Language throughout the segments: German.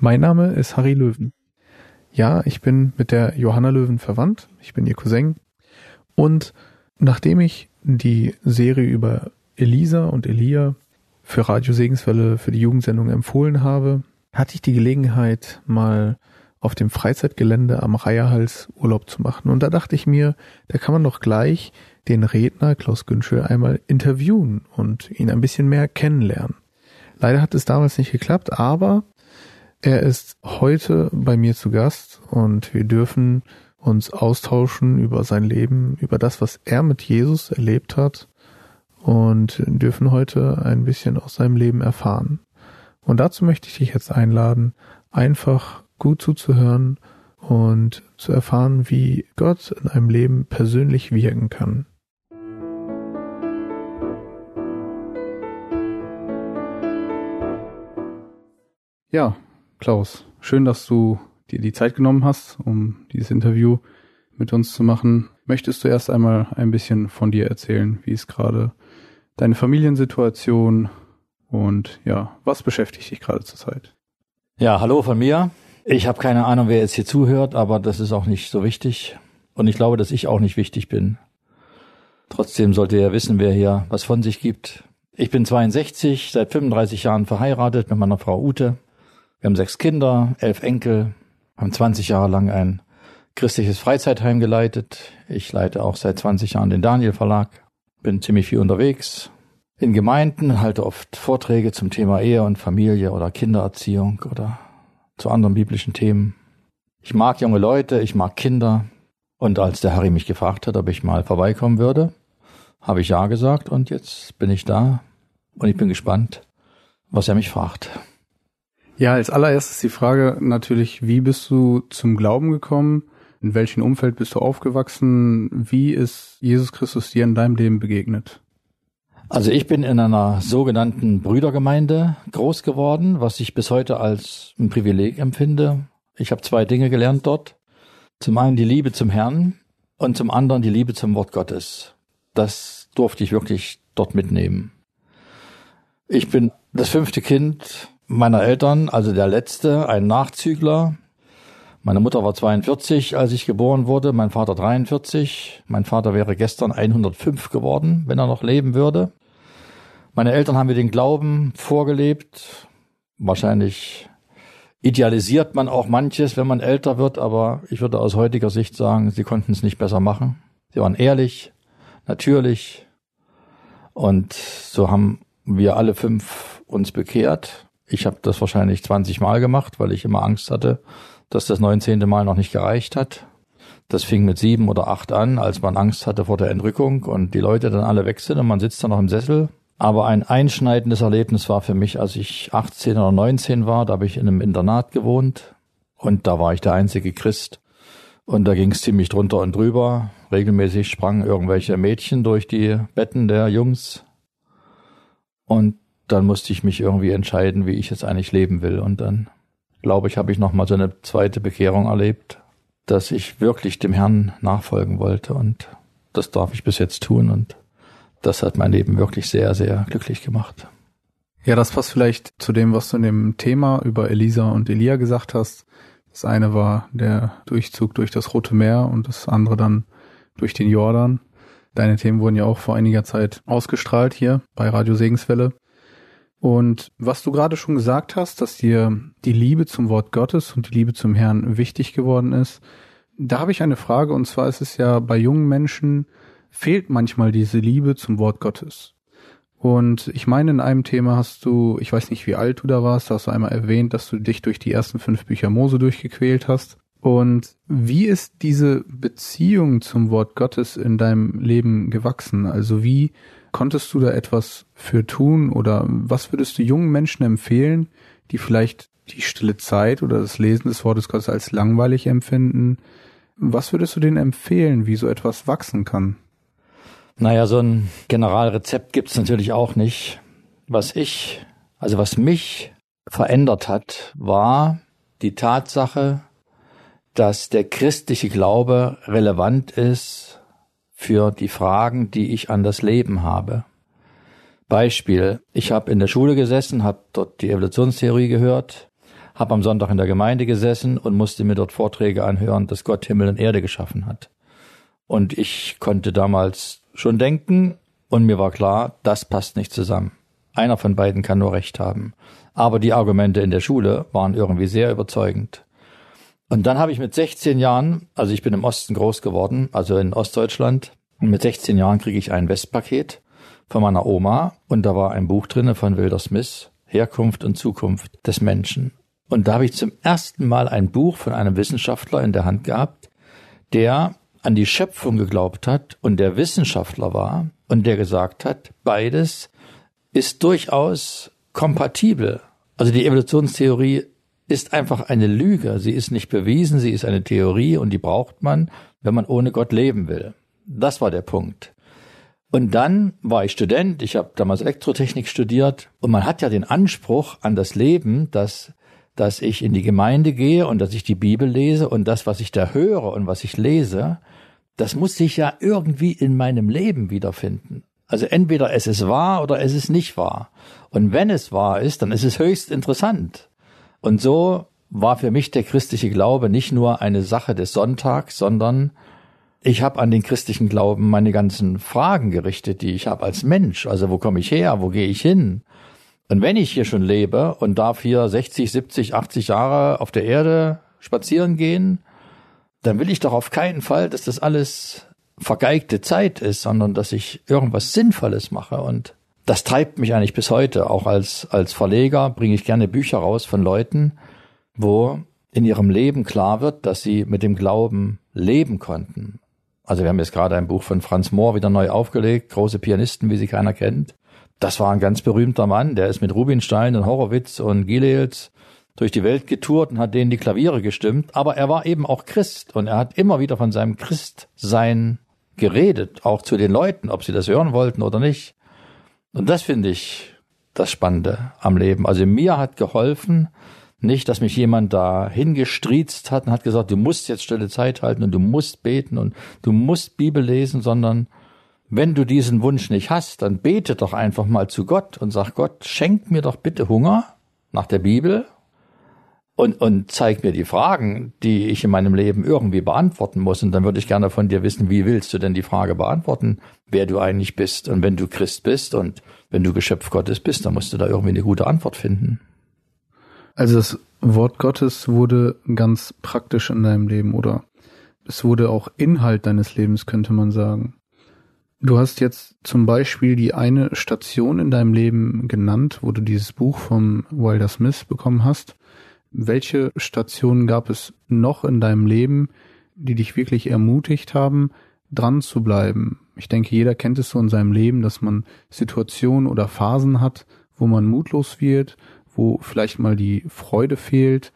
Mein Name ist Harry Löwen. Ja, ich bin mit der Johanna Löwen verwandt. Ich bin ihr Cousin. Und nachdem ich die Serie über Elisa und Elia für Radio Segenswelle für die Jugendsendung empfohlen habe, hatte ich die Gelegenheit, mal auf dem Freizeitgelände am Reiherhals Urlaub zu machen. Und da dachte ich mir, da kann man doch gleich den Redner Klaus Günschel einmal interviewen und ihn ein bisschen mehr kennenlernen. Leider hat es damals nicht geklappt, aber er ist heute bei mir zu Gast und wir dürfen uns austauschen über sein Leben, über das, was er mit Jesus erlebt hat und dürfen heute ein bisschen aus seinem Leben erfahren. Und dazu möchte ich dich jetzt einladen, einfach gut zuzuhören und zu erfahren, wie Gott in einem Leben persönlich wirken kann. Ja, Klaus, schön, dass du dir die Zeit genommen hast, um dieses Interview mit uns zu machen. Möchtest du erst einmal ein bisschen von dir erzählen, wie es gerade deine Familiensituation und ja, was beschäftigt dich gerade zurzeit? Ja, hallo von mir. Ich habe keine Ahnung, wer jetzt hier zuhört, aber das ist auch nicht so wichtig. Und ich glaube, dass ich auch nicht wichtig bin. Trotzdem sollte er wissen, wer hier was von sich gibt. Ich bin 62, seit 35 Jahren verheiratet mit meiner Frau Ute. Wir haben sechs Kinder, elf Enkel, haben 20 Jahre lang ein christliches Freizeitheim geleitet. Ich leite auch seit 20 Jahren den Daniel Verlag, bin ziemlich viel unterwegs in Gemeinden, halte oft Vorträge zum Thema Ehe und Familie oder Kindererziehung oder zu anderen biblischen Themen. Ich mag junge Leute, ich mag Kinder. Und als der Harry mich gefragt hat, ob ich mal vorbeikommen würde, habe ich ja gesagt und jetzt bin ich da und ich bin gespannt, was er mich fragt. Ja, als allererstes die Frage natürlich, wie bist du zum Glauben gekommen? In welchem Umfeld bist du aufgewachsen? Wie ist Jesus Christus dir in deinem Leben begegnet? Also ich bin in einer sogenannten Brüdergemeinde groß geworden, was ich bis heute als ein Privileg empfinde. Ich habe zwei Dinge gelernt dort. Zum einen die Liebe zum Herrn und zum anderen die Liebe zum Wort Gottes. Das durfte ich wirklich dort mitnehmen. Ich bin das fünfte Kind meiner Eltern, also der letzte, ein Nachzügler. Meine Mutter war 42, als ich geboren wurde, mein Vater 43. Mein Vater wäre gestern 105 geworden, wenn er noch leben würde. Meine Eltern haben mir den Glauben vorgelebt. Wahrscheinlich idealisiert man auch manches, wenn man älter wird, aber ich würde aus heutiger Sicht sagen, sie konnten es nicht besser machen. Sie waren ehrlich, natürlich und so haben wir alle fünf uns bekehrt. Ich habe das wahrscheinlich 20 Mal gemacht, weil ich immer Angst hatte, dass das 19. Mal noch nicht gereicht hat. Das fing mit sieben oder acht an, als man Angst hatte vor der Entrückung und die Leute dann alle weg sind und man sitzt dann noch im Sessel. Aber ein einschneidendes Erlebnis war für mich, als ich 18 oder 19 war, da habe ich in einem Internat gewohnt und da war ich der einzige Christ. Und da ging es ziemlich drunter und drüber. Regelmäßig sprangen irgendwelche Mädchen durch die Betten der Jungs. Und dann musste ich mich irgendwie entscheiden, wie ich jetzt eigentlich leben will. Und dann, glaube ich, habe ich nochmal so eine zweite Bekehrung erlebt, dass ich wirklich dem Herrn nachfolgen wollte. Und das darf ich bis jetzt tun. Und das hat mein Leben wirklich sehr, sehr glücklich gemacht. Ja, das passt vielleicht zu dem, was du in dem Thema über Elisa und Elia gesagt hast. Das eine war der Durchzug durch das Rote Meer und das andere dann durch den Jordan. Deine Themen wurden ja auch vor einiger Zeit ausgestrahlt hier bei Radio Segenswelle. Und was du gerade schon gesagt hast, dass dir die Liebe zum Wort Gottes und die Liebe zum Herrn wichtig geworden ist, da habe ich eine Frage und zwar ist es ja bei jungen Menschen fehlt manchmal diese Liebe zum Wort Gottes. Und ich meine, in einem Thema hast du, ich weiß nicht, wie alt du da warst, da hast du einmal erwähnt, dass du dich durch die ersten fünf Bücher Mose durchgequält hast. Und wie ist diese Beziehung zum Wort Gottes in deinem Leben gewachsen? Also wie Konntest du da etwas für tun oder was würdest du jungen Menschen empfehlen, die vielleicht die stille Zeit oder das Lesen des Wortes Gottes als langweilig empfinden? Was würdest du denen empfehlen, wie so etwas wachsen kann? Naja, so ein Generalrezept gibt's natürlich auch nicht. Was ich, also was mich verändert hat, war die Tatsache, dass der christliche Glaube relevant ist für die Fragen, die ich an das Leben habe. Beispiel, ich habe in der Schule gesessen, habe dort die Evolutionstheorie gehört, habe am Sonntag in der Gemeinde gesessen und musste mir dort Vorträge anhören, dass Gott Himmel und Erde geschaffen hat. Und ich konnte damals schon denken und mir war klar, das passt nicht zusammen. Einer von beiden kann nur recht haben. Aber die Argumente in der Schule waren irgendwie sehr überzeugend. Und dann habe ich mit 16 Jahren, also ich bin im Osten groß geworden, also in Ostdeutschland, und mit 16 Jahren kriege ich ein Westpaket von meiner Oma und da war ein Buch drinne von Wilder Smith, Herkunft und Zukunft des Menschen. Und da habe ich zum ersten Mal ein Buch von einem Wissenschaftler in der Hand gehabt, der an die Schöpfung geglaubt hat und der Wissenschaftler war und der gesagt hat, beides ist durchaus kompatibel. Also die Evolutionstheorie ist einfach eine Lüge. Sie ist nicht bewiesen, sie ist eine Theorie und die braucht man, wenn man ohne Gott leben will. Das war der Punkt. Und dann war ich Student, ich habe damals Elektrotechnik studiert und man hat ja den Anspruch an das Leben, dass dass ich in die Gemeinde gehe und dass ich die Bibel lese und das, was ich da höre und was ich lese, das muss sich ja irgendwie in meinem Leben wiederfinden. Also entweder es ist wahr oder es ist nicht wahr. Und wenn es wahr ist, dann ist es höchst interessant. Und so war für mich der christliche Glaube nicht nur eine Sache des Sonntags, sondern ich habe an den christlichen Glauben meine ganzen Fragen gerichtet, die ich habe als Mensch. Also wo komme ich her? Wo gehe ich hin? Und wenn ich hier schon lebe und darf hier 60, 70, 80 Jahre auf der Erde spazieren gehen, dann will ich doch auf keinen Fall, dass das alles vergeigte Zeit ist, sondern dass ich irgendwas Sinnvolles mache. Und das treibt mich eigentlich bis heute. Auch als, als Verleger bringe ich gerne Bücher raus von Leuten, wo in ihrem Leben klar wird, dass sie mit dem Glauben leben konnten. Also wir haben jetzt gerade ein Buch von Franz Mohr wieder neu aufgelegt, große Pianisten, wie sie keiner kennt. Das war ein ganz berühmter Mann, der ist mit Rubinstein und Horowitz und Gilels durch die Welt getourt und hat denen die Klaviere gestimmt, aber er war eben auch Christ und er hat immer wieder von seinem Christsein geredet, auch zu den Leuten, ob sie das hören wollten oder nicht. Und das finde ich das Spannende am Leben. Also mir hat geholfen, nicht, dass mich jemand da hingestriezt hat und hat gesagt, du musst jetzt stille Zeit halten und du musst beten und du musst Bibel lesen, sondern wenn du diesen Wunsch nicht hast, dann bete doch einfach mal zu Gott und sag Gott, schenk mir doch bitte Hunger nach der Bibel und, und zeig mir die Fragen, die ich in meinem Leben irgendwie beantworten muss. Und dann würde ich gerne von dir wissen, wie willst du denn die Frage beantworten, wer du eigentlich bist? Und wenn du Christ bist und wenn du Geschöpf Gottes bist, dann musst du da irgendwie eine gute Antwort finden. Also das Wort Gottes wurde ganz praktisch in deinem Leben, oder? Es wurde auch Inhalt deines Lebens, könnte man sagen. Du hast jetzt zum Beispiel die eine Station in deinem Leben genannt, wo du dieses Buch vom Wilder Smith bekommen hast. Welche Stationen gab es noch in deinem Leben, die dich wirklich ermutigt haben, dran zu bleiben? Ich denke, jeder kennt es so in seinem Leben, dass man Situationen oder Phasen hat, wo man mutlos wird, wo vielleicht mal die Freude fehlt.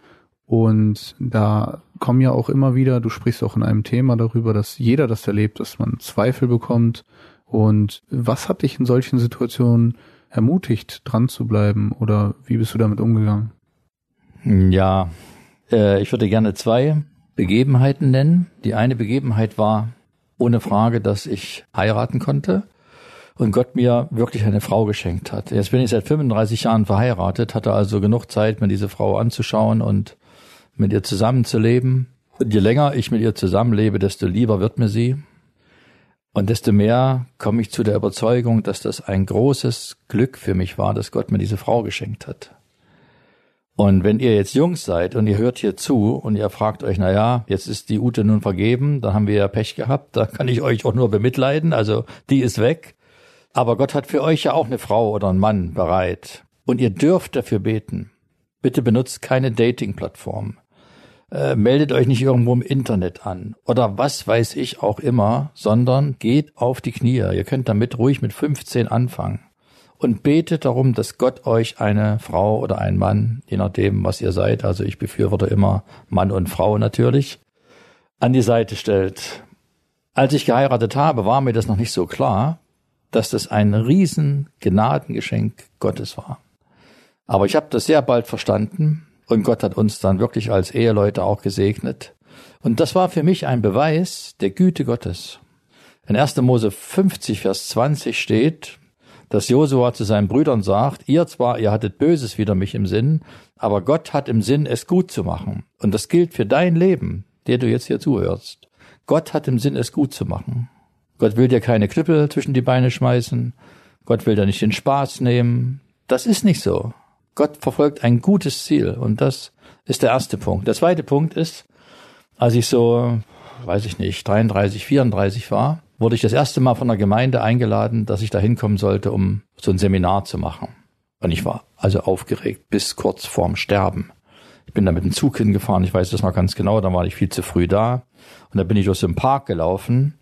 Und da kommen ja auch immer wieder, du sprichst auch in einem Thema darüber, dass jeder das erlebt, dass man Zweifel bekommt. Und was hat dich in solchen Situationen ermutigt, dran zu bleiben? Oder wie bist du damit umgegangen? Ja, äh, ich würde gerne zwei Begebenheiten nennen. Die eine Begebenheit war ohne Frage, dass ich heiraten konnte und Gott mir wirklich eine Frau geschenkt hat. Jetzt bin ich seit 35 Jahren verheiratet, hatte also genug Zeit, mir diese Frau anzuschauen und mit ihr zusammenzuleben. Und je länger ich mit ihr zusammenlebe, desto lieber wird mir sie. Und desto mehr komme ich zu der Überzeugung, dass das ein großes Glück für mich war, dass Gott mir diese Frau geschenkt hat. Und wenn ihr jetzt Jungs seid und ihr hört hier zu und ihr fragt euch, na ja, jetzt ist die Ute nun vergeben, da haben wir ja Pech gehabt, da kann ich euch auch nur bemitleiden, also die ist weg. Aber Gott hat für euch ja auch eine Frau oder einen Mann bereit. Und ihr dürft dafür beten. Bitte benutzt keine Dating-Plattform. äh, meldet euch nicht irgendwo im Internet an oder was weiß ich auch immer, sondern geht auf die Knie. Ihr könnt damit ruhig mit 15 anfangen und betet darum, dass Gott euch eine Frau oder einen Mann, je nachdem, was ihr seid, also ich befürworte immer Mann und Frau natürlich, an die Seite stellt. Als ich geheiratet habe, war mir das noch nicht so klar, dass das ein riesen Gnadengeschenk Gottes war. Aber ich habe das sehr bald verstanden und Gott hat uns dann wirklich als Eheleute auch gesegnet. Und das war für mich ein Beweis der Güte Gottes. In 1. Mose 50, Vers 20 steht, dass Josua zu seinen Brüdern sagt, ihr zwar, ihr hattet Böses wider mich im Sinn, aber Gott hat im Sinn, es gut zu machen. Und das gilt für dein Leben, der du jetzt hier zuhörst. Gott hat im Sinn, es gut zu machen. Gott will dir keine Knüppel zwischen die Beine schmeißen. Gott will dir nicht den Spaß nehmen. Das ist nicht so. Gott verfolgt ein gutes Ziel und das ist der erste Punkt. Der zweite Punkt ist, als ich so, weiß ich nicht, 33, 34 war, wurde ich das erste Mal von der Gemeinde eingeladen, dass ich da hinkommen sollte, um so ein Seminar zu machen. Und ich war also aufgeregt bis kurz vorm Sterben. Ich bin da mit dem Zug hingefahren, ich weiß das noch ganz genau, da war ich viel zu früh da. Und da bin ich durch einen Park gelaufen.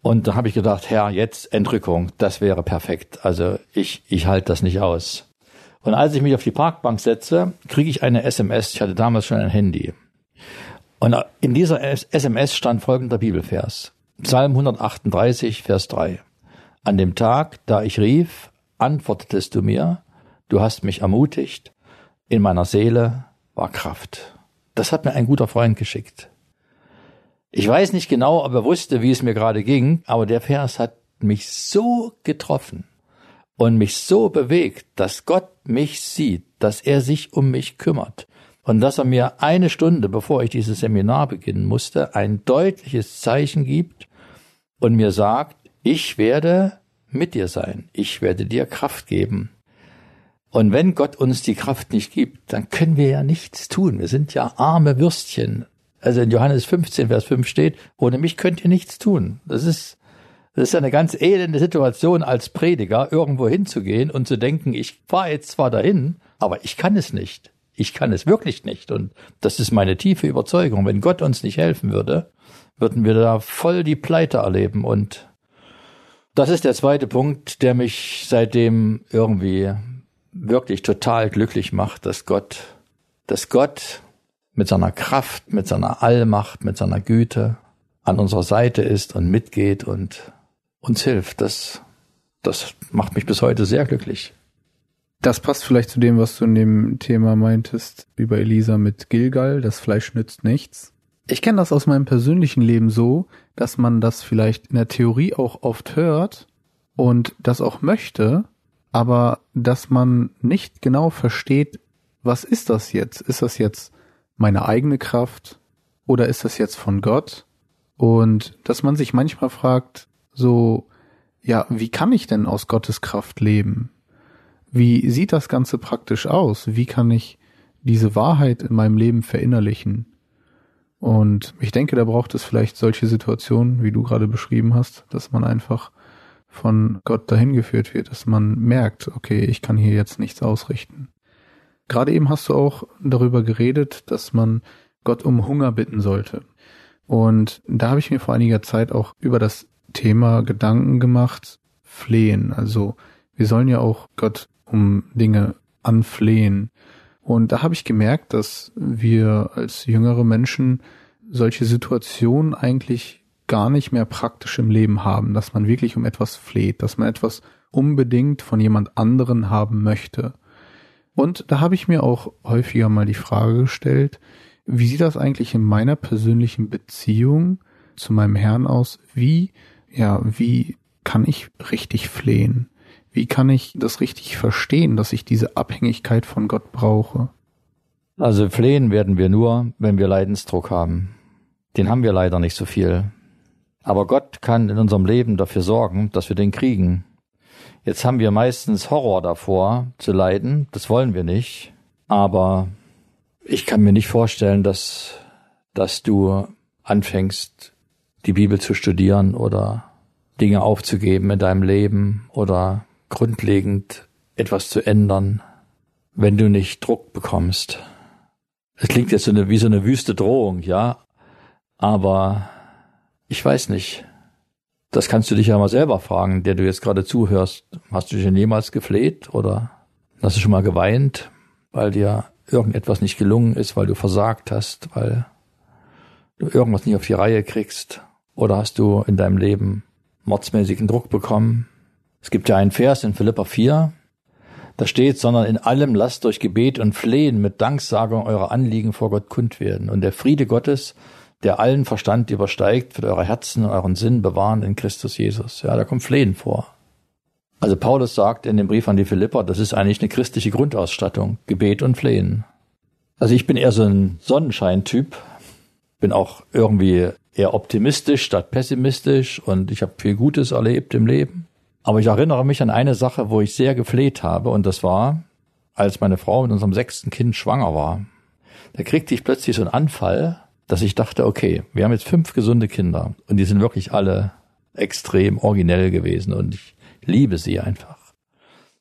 Und da habe ich gedacht, Herr, jetzt Entrückung, das wäre perfekt. Also ich, ich halte das nicht aus. Und als ich mich auf die Parkbank setze, kriege ich eine SMS. Ich hatte damals schon ein Handy. Und in dieser SMS stand folgender Bibelvers. Psalm 138, Vers 3. An dem Tag, da ich rief, antwortetest du mir, du hast mich ermutigt, in meiner Seele war Kraft. Das hat mir ein guter Freund geschickt. Ich weiß nicht genau, ob er wusste, wie es mir gerade ging, aber der Vers hat mich so getroffen und mich so bewegt, dass Gott mich sieht, dass er sich um mich kümmert und dass er mir eine Stunde, bevor ich dieses Seminar beginnen musste, ein deutliches Zeichen gibt, und mir sagt, ich werde mit dir sein, ich werde dir Kraft geben. Und wenn Gott uns die Kraft nicht gibt, dann können wir ja nichts tun. Wir sind ja arme Würstchen. Also in Johannes 15, Vers 5 steht, ohne mich könnt ihr nichts tun. Das ist, das ist eine ganz elende Situation als Prediger, irgendwo hinzugehen und zu denken, ich fahre jetzt zwar dahin, aber ich kann es nicht. Ich kann es wirklich nicht. Und das ist meine tiefe Überzeugung. Wenn Gott uns nicht helfen würde, würden wir da voll die Pleite erleben. Und das ist der zweite Punkt, der mich seitdem irgendwie wirklich total glücklich macht, dass Gott, dass Gott mit seiner Kraft, mit seiner Allmacht, mit seiner Güte an unserer Seite ist und mitgeht und uns hilft. Das, das macht mich bis heute sehr glücklich. Das passt vielleicht zu dem, was du in dem Thema meintest, bei Elisa mit Gilgal, das Fleisch nützt nichts. Ich kenne das aus meinem persönlichen Leben so, dass man das vielleicht in der Theorie auch oft hört und das auch möchte, aber dass man nicht genau versteht, was ist das jetzt? Ist das jetzt meine eigene Kraft oder ist das jetzt von Gott? Und dass man sich manchmal fragt, so, ja, wie kann ich denn aus Gottes Kraft leben? Wie sieht das Ganze praktisch aus? Wie kann ich diese Wahrheit in meinem Leben verinnerlichen? Und ich denke, da braucht es vielleicht solche Situationen, wie du gerade beschrieben hast, dass man einfach von Gott dahin geführt wird, dass man merkt, okay, ich kann hier jetzt nichts ausrichten. Gerade eben hast du auch darüber geredet, dass man Gott um Hunger bitten sollte. Und da habe ich mir vor einiger Zeit auch über das Thema Gedanken gemacht, flehen. Also wir sollen ja auch Gott um Dinge anflehen. Und da habe ich gemerkt, dass wir als jüngere Menschen solche Situationen eigentlich gar nicht mehr praktisch im Leben haben, dass man wirklich um etwas fleht, dass man etwas unbedingt von jemand anderen haben möchte. Und da habe ich mir auch häufiger mal die Frage gestellt, wie sieht das eigentlich in meiner persönlichen Beziehung zu meinem Herrn aus? Wie, ja, wie kann ich richtig flehen? Wie kann ich das richtig verstehen, dass ich diese Abhängigkeit von Gott brauche? Also flehen werden wir nur, wenn wir Leidensdruck haben. Den haben wir leider nicht so viel. Aber Gott kann in unserem Leben dafür sorgen, dass wir den kriegen. Jetzt haben wir meistens Horror davor zu leiden, das wollen wir nicht. Aber ich kann mir nicht vorstellen, dass, dass du anfängst, die Bibel zu studieren oder Dinge aufzugeben in deinem Leben oder grundlegend etwas zu ändern, wenn du nicht Druck bekommst. Es klingt jetzt so eine, wie so eine wüste Drohung, ja. Aber ich weiß nicht. Das kannst du dich ja mal selber fragen, der du jetzt gerade zuhörst. Hast du dich denn jemals gefleht oder hast du schon mal geweint, weil dir irgendetwas nicht gelungen ist, weil du versagt hast, weil du irgendwas nicht auf die Reihe kriegst? Oder hast du in deinem Leben mordsmäßigen Druck bekommen? Es gibt ja einen Vers in Philippa 4, da steht, sondern in allem lasst durch Gebet und Flehen mit Danksagung eure Anliegen vor Gott kund werden. Und der Friede Gottes, der allen Verstand übersteigt, wird eure Herzen und euren Sinn bewahren in Christus Jesus. Ja, da kommt Flehen vor. Also Paulus sagt in dem Brief an die Philipper, das ist eigentlich eine christliche Grundausstattung, Gebet und Flehen. Also ich bin eher so ein Sonnenscheintyp, bin auch irgendwie eher optimistisch statt pessimistisch und ich habe viel Gutes erlebt im Leben. Aber ich erinnere mich an eine Sache, wo ich sehr gefleht habe, und das war, als meine Frau mit unserem sechsten Kind schwanger war. Da kriegte ich plötzlich so einen Anfall, dass ich dachte, okay, wir haben jetzt fünf gesunde Kinder und die sind wirklich alle extrem originell gewesen und ich liebe sie einfach.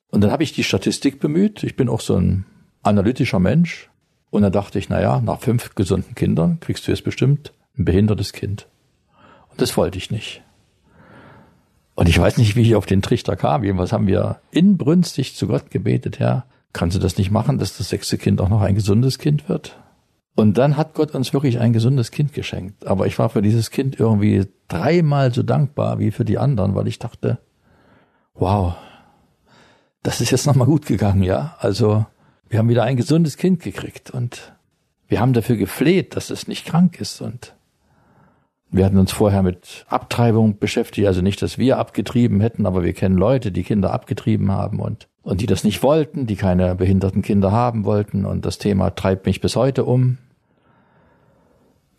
Und dann habe ich die Statistik bemüht. Ich bin auch so ein analytischer Mensch. Und dann dachte ich, naja, nach fünf gesunden Kindern kriegst du jetzt bestimmt ein behindertes Kind. Und das wollte ich nicht. Und ich weiß nicht, wie ich auf den Trichter kam. Jedenfalls haben wir inbrünstig zu Gott gebetet, Herr, kannst du das nicht machen, dass das sechste Kind auch noch ein gesundes Kind wird? Und dann hat Gott uns wirklich ein gesundes Kind geschenkt. Aber ich war für dieses Kind irgendwie dreimal so dankbar wie für die anderen, weil ich dachte, wow, das ist jetzt nochmal gut gegangen, ja. Also wir haben wieder ein gesundes Kind gekriegt und wir haben dafür gefleht, dass es nicht krank ist und wir hatten uns vorher mit Abtreibung beschäftigt, also nicht, dass wir abgetrieben hätten, aber wir kennen Leute, die Kinder abgetrieben haben und, und die das nicht wollten, die keine behinderten Kinder haben wollten und das Thema treibt mich bis heute um.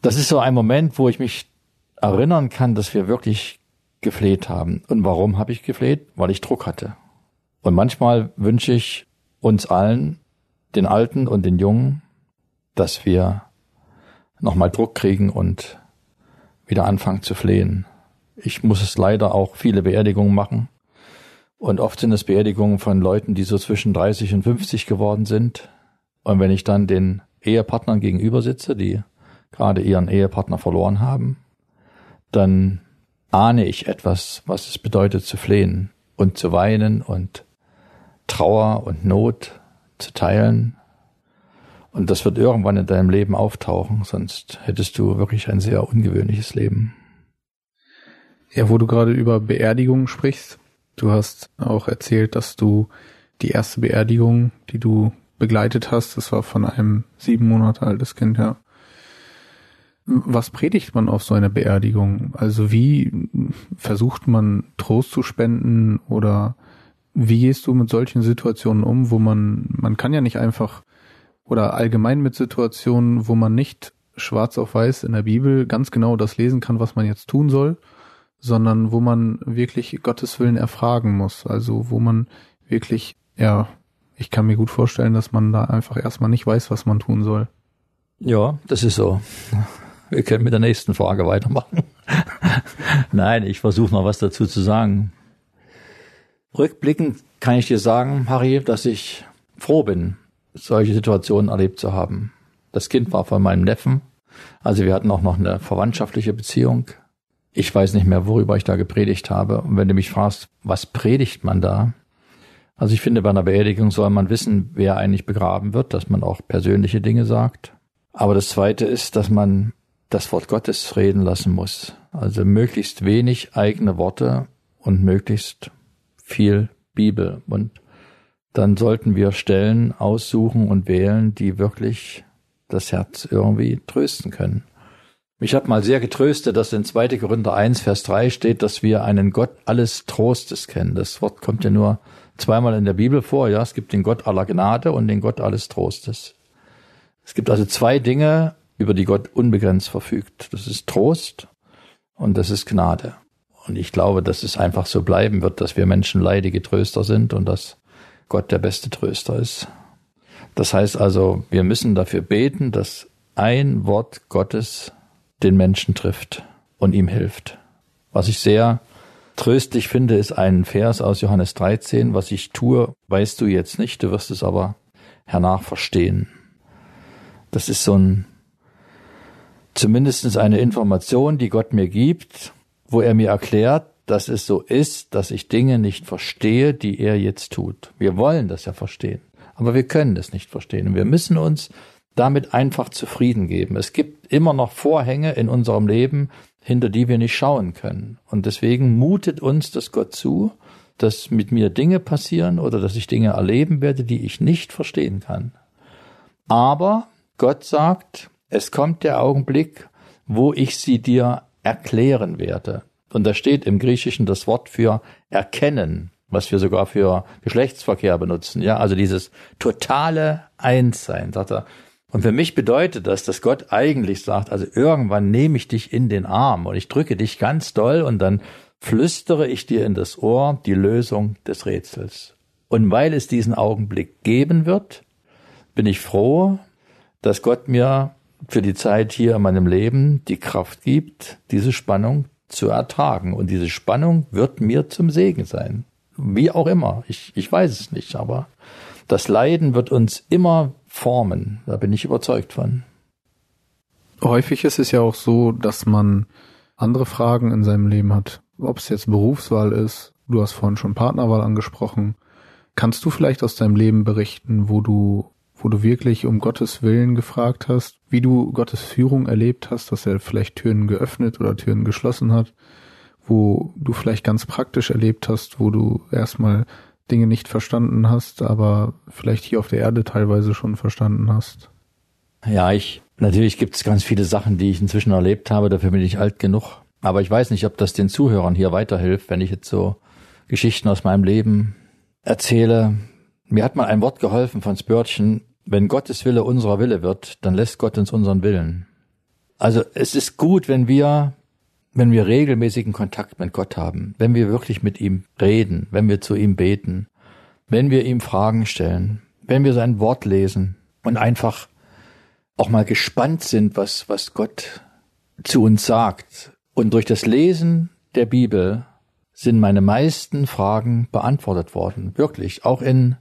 Das ist so ein Moment, wo ich mich erinnern kann, dass wir wirklich gefleht haben. Und warum habe ich gefleht? Weil ich Druck hatte. Und manchmal wünsche ich uns allen, den Alten und den Jungen, dass wir nochmal Druck kriegen und wieder anfangen zu flehen. Ich muss es leider auch viele Beerdigungen machen. Und oft sind es Beerdigungen von Leuten, die so zwischen 30 und 50 geworden sind. Und wenn ich dann den Ehepartnern gegenüber sitze, die gerade ihren Ehepartner verloren haben, dann ahne ich etwas, was es bedeutet zu flehen und zu weinen und Trauer und Not zu teilen und das wird irgendwann in deinem Leben auftauchen, sonst hättest du wirklich ein sehr ungewöhnliches Leben. Ja, wo du gerade über Beerdigungen sprichst, du hast auch erzählt, dass du die erste Beerdigung, die du begleitet hast, das war von einem sieben Monate altes Kind, ja. Was predigt man auf so einer Beerdigung? Also wie versucht man Trost zu spenden oder wie gehst du mit solchen Situationen um, wo man, man kann ja nicht einfach oder allgemein mit Situationen, wo man nicht schwarz auf weiß in der Bibel ganz genau das lesen kann, was man jetzt tun soll, sondern wo man wirklich Gottes Willen erfragen muss. Also wo man wirklich, ja, ich kann mir gut vorstellen, dass man da einfach erstmal nicht weiß, was man tun soll. Ja, das ist so. Wir können mit der nächsten Frage weitermachen. Nein, ich versuche noch was dazu zu sagen. Rückblickend kann ich dir sagen, Harry, dass ich froh bin, solche Situationen erlebt zu haben. Das Kind war von meinem Neffen, also wir hatten auch noch eine verwandtschaftliche Beziehung. Ich weiß nicht mehr, worüber ich da gepredigt habe. Und wenn du mich fragst, was predigt man da? Also ich finde, bei einer Beerdigung soll man wissen, wer eigentlich begraben wird, dass man auch persönliche Dinge sagt. Aber das Zweite ist, dass man das Wort Gottes reden lassen muss. Also möglichst wenig eigene Worte und möglichst viel Bibel. Und dann sollten wir Stellen aussuchen und wählen, die wirklich das Herz irgendwie trösten können. Mich hat mal sehr getröstet, dass in 2. Korinther 1, Vers 3 steht, dass wir einen Gott alles Trostes kennen. Das Wort kommt ja nur zweimal in der Bibel vor. Ja, es gibt den Gott aller Gnade und den Gott alles Trostes. Es gibt also zwei Dinge, über die Gott unbegrenzt verfügt. Das ist Trost und das ist Gnade. Und ich glaube, dass es einfach so bleiben wird, dass wir Menschen leidige Tröster sind und dass Gott der beste Tröster ist. Das heißt also, wir müssen dafür beten, dass ein Wort Gottes den Menschen trifft und ihm hilft. Was ich sehr tröstlich finde, ist ein Vers aus Johannes 13, was ich tue, weißt du jetzt nicht, du wirst es aber hernach verstehen. Das ist so ein, zumindest eine Information, die Gott mir gibt, wo er mir erklärt, dass es so ist, dass ich Dinge nicht verstehe, die er jetzt tut. Wir wollen das ja verstehen, aber wir können es nicht verstehen. Und wir müssen uns damit einfach zufrieden geben. Es gibt immer noch Vorhänge in unserem Leben, hinter die wir nicht schauen können. Und deswegen mutet uns das Gott zu, dass mit mir Dinge passieren oder dass ich Dinge erleben werde, die ich nicht verstehen kann. Aber Gott sagt, es kommt der Augenblick, wo ich sie dir erklären werde. Und da steht im Griechischen das Wort für erkennen, was wir sogar für Geschlechtsverkehr benutzen. Ja, also dieses totale Einssein, sagt er. Und für mich bedeutet das, dass Gott eigentlich sagt, also irgendwann nehme ich dich in den Arm und ich drücke dich ganz doll und dann flüstere ich dir in das Ohr die Lösung des Rätsels. Und weil es diesen Augenblick geben wird, bin ich froh, dass Gott mir für die Zeit hier in meinem Leben die Kraft gibt, diese Spannung zu ertragen. Und diese Spannung wird mir zum Segen sein. Wie auch immer. Ich, ich weiß es nicht, aber das Leiden wird uns immer formen. Da bin ich überzeugt von. Häufig ist es ja auch so, dass man andere Fragen in seinem Leben hat. Ob es jetzt Berufswahl ist, du hast vorhin schon Partnerwahl angesprochen. Kannst du vielleicht aus deinem Leben berichten, wo du wo du wirklich um Gottes Willen gefragt hast, wie du Gottes Führung erlebt hast, dass er vielleicht Türen geöffnet oder Türen geschlossen hat, wo du vielleicht ganz praktisch erlebt hast, wo du erstmal Dinge nicht verstanden hast, aber vielleicht hier auf der Erde teilweise schon verstanden hast. Ja, ich, natürlich gibt es ganz viele Sachen, die ich inzwischen erlebt habe, dafür bin ich alt genug. Aber ich weiß nicht, ob das den Zuhörern hier weiterhilft, wenn ich jetzt so Geschichten aus meinem Leben erzähle. Mir hat mal ein Wort geholfen von Spörtchen, wenn Gottes Wille unserer Wille wird, dann lässt Gott uns unseren Willen. Also es ist gut, wenn wir, wenn wir regelmäßigen Kontakt mit Gott haben, wenn wir wirklich mit ihm reden, wenn wir zu ihm beten, wenn wir ihm Fragen stellen, wenn wir sein Wort lesen und einfach auch mal gespannt sind, was, was Gott zu uns sagt. Und durch das Lesen der Bibel sind meine meisten Fragen beantwortet worden. Wirklich. Auch in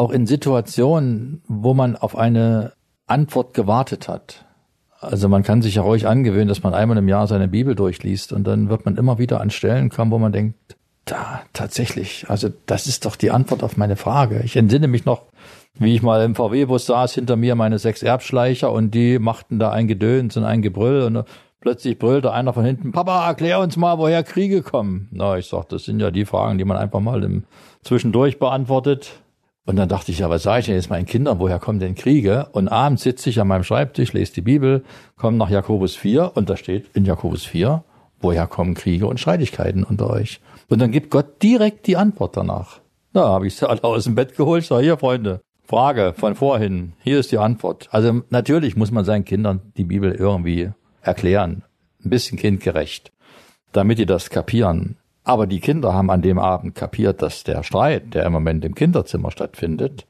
auch in Situationen, wo man auf eine Antwort gewartet hat. Also man kann sich ja ruhig angewöhnen, dass man einmal im Jahr seine Bibel durchliest und dann wird man immer wieder an Stellen kommen, wo man denkt, da, tatsächlich, also das ist doch die Antwort auf meine Frage. Ich entsinne mich noch, wie ich mal im VW-Bus saß, hinter mir meine sechs Erbschleicher und die machten da ein Gedöns und ein Gebrüll und plötzlich brüllte einer von hinten, Papa, erklär uns mal, woher Kriege kommen. Na, ich sag, das sind ja die Fragen, die man einfach mal im Zwischendurch beantwortet. Und dann dachte ich, ja, was sage ich denn jetzt meinen Kindern, woher kommen denn Kriege? Und abends sitze ich an meinem Schreibtisch, lese die Bibel, komme nach Jakobus 4 und da steht in Jakobus 4, woher kommen Kriege und Streitigkeiten unter euch? Und dann gibt Gott direkt die Antwort danach. Da habe ich sie alle aus dem Bett geholt, sage hier, Freunde, Frage von vorhin, hier ist die Antwort. Also natürlich muss man seinen Kindern die Bibel irgendwie erklären, ein bisschen kindgerecht, damit die das kapieren. Aber die Kinder haben an dem Abend kapiert, dass der Streit, der im Moment im Kinderzimmer stattfindet,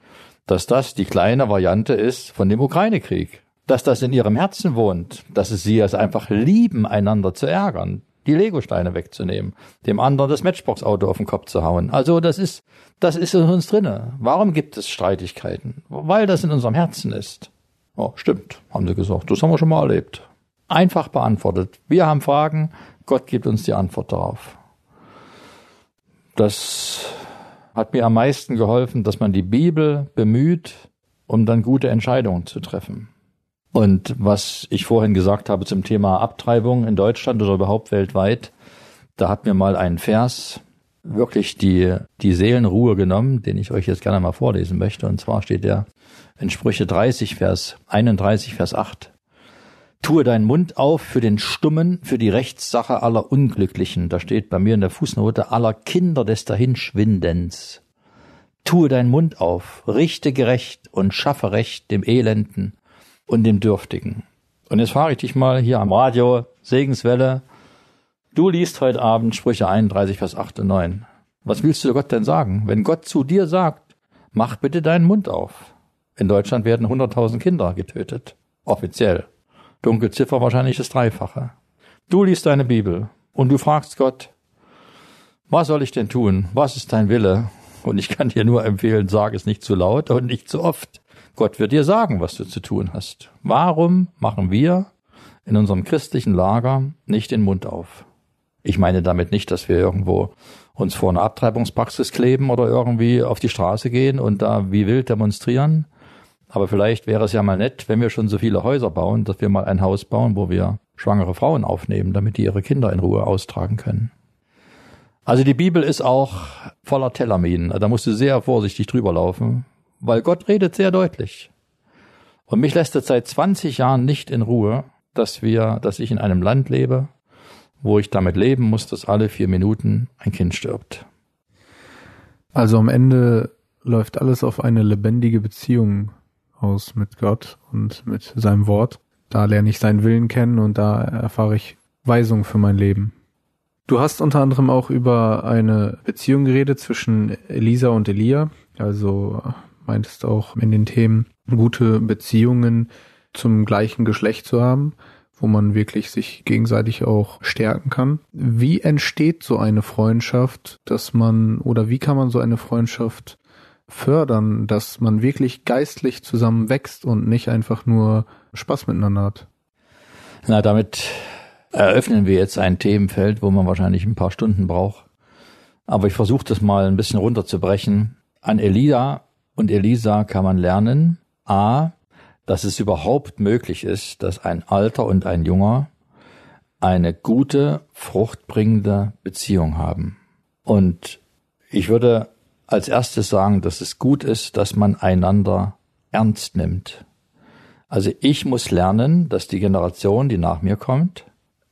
dass das die kleine Variante ist von dem Ukraine-Krieg. Dass das in ihrem Herzen wohnt, dass es sie es einfach lieben, einander zu ärgern, die Legosteine wegzunehmen, dem anderen das Matchbox-Auto auf den Kopf zu hauen. Also das ist, das ist in uns drinne. Warum gibt es Streitigkeiten? Weil das in unserem Herzen ist. Oh, stimmt, haben sie gesagt. Das haben wir schon mal erlebt. Einfach beantwortet. Wir haben Fragen, Gott gibt uns die Antwort darauf. Das hat mir am meisten geholfen, dass man die Bibel bemüht, um dann gute Entscheidungen zu treffen. Und was ich vorhin gesagt habe zum Thema Abtreibung in Deutschland oder überhaupt weltweit, da hat mir mal ein Vers wirklich die, die Seelenruhe genommen, den ich euch jetzt gerne mal vorlesen möchte. Und zwar steht der in Sprüche 30, Vers 31, Vers 8. Tue deinen Mund auf für den Stummen, für die Rechtssache aller Unglücklichen. Da steht bei mir in der Fußnote aller Kinder des Dahinschwindens. Tue deinen Mund auf, richte gerecht und schaffe Recht dem Elenden und dem Dürftigen. Und jetzt frage ich dich mal hier am Radio, Segenswelle. Du liest heute Abend Sprüche 31, Vers 8 und 9. Was willst du Gott denn sagen? Wenn Gott zu dir sagt, mach bitte deinen Mund auf. In Deutschland werden 100.000 Kinder getötet. Offiziell. Dunkelziffer wahrscheinlich das Dreifache. Du liest deine Bibel und du fragst Gott, was soll ich denn tun? Was ist dein Wille? Und ich kann dir nur empfehlen, sag es nicht zu laut und nicht zu oft. Gott wird dir sagen, was du zu tun hast. Warum machen wir in unserem christlichen Lager nicht den Mund auf? Ich meine damit nicht, dass wir irgendwo uns vor einer Abtreibungspraxis kleben oder irgendwie auf die Straße gehen und da wie wild demonstrieren. Aber vielleicht wäre es ja mal nett, wenn wir schon so viele Häuser bauen, dass wir mal ein Haus bauen, wo wir schwangere Frauen aufnehmen, damit die ihre Kinder in Ruhe austragen können. Also die Bibel ist auch voller Tellerminen. Da musst du sehr vorsichtig drüber laufen, weil Gott redet sehr deutlich. Und mich lässt es seit 20 Jahren nicht in Ruhe, dass wir, dass ich in einem Land lebe, wo ich damit leben muss, dass alle vier Minuten ein Kind stirbt. Also am Ende läuft alles auf eine lebendige Beziehung aus mit Gott und mit seinem Wort. Da lerne ich seinen Willen kennen und da erfahre ich Weisung für mein Leben. Du hast unter anderem auch über eine Beziehung geredet zwischen Elisa und Elia. Also meintest auch in den Themen gute Beziehungen zum gleichen Geschlecht zu haben wo man wirklich sich gegenseitig auch stärken kann. Wie entsteht so eine Freundschaft, dass man oder wie kann man so eine Freundschaft fördern, dass man wirklich geistlich zusammen wächst und nicht einfach nur Spaß miteinander hat? Na, damit eröffnen wir jetzt ein Themenfeld, wo man wahrscheinlich ein paar Stunden braucht. Aber ich versuche das mal ein bisschen runterzubrechen. An Elia und Elisa kann man lernen, a, dass es überhaupt möglich ist, dass ein Alter und ein Junger eine gute, fruchtbringende Beziehung haben. Und ich würde als erstes sagen, dass es gut ist, dass man einander ernst nimmt. Also ich muss lernen, dass die Generation, die nach mir kommt,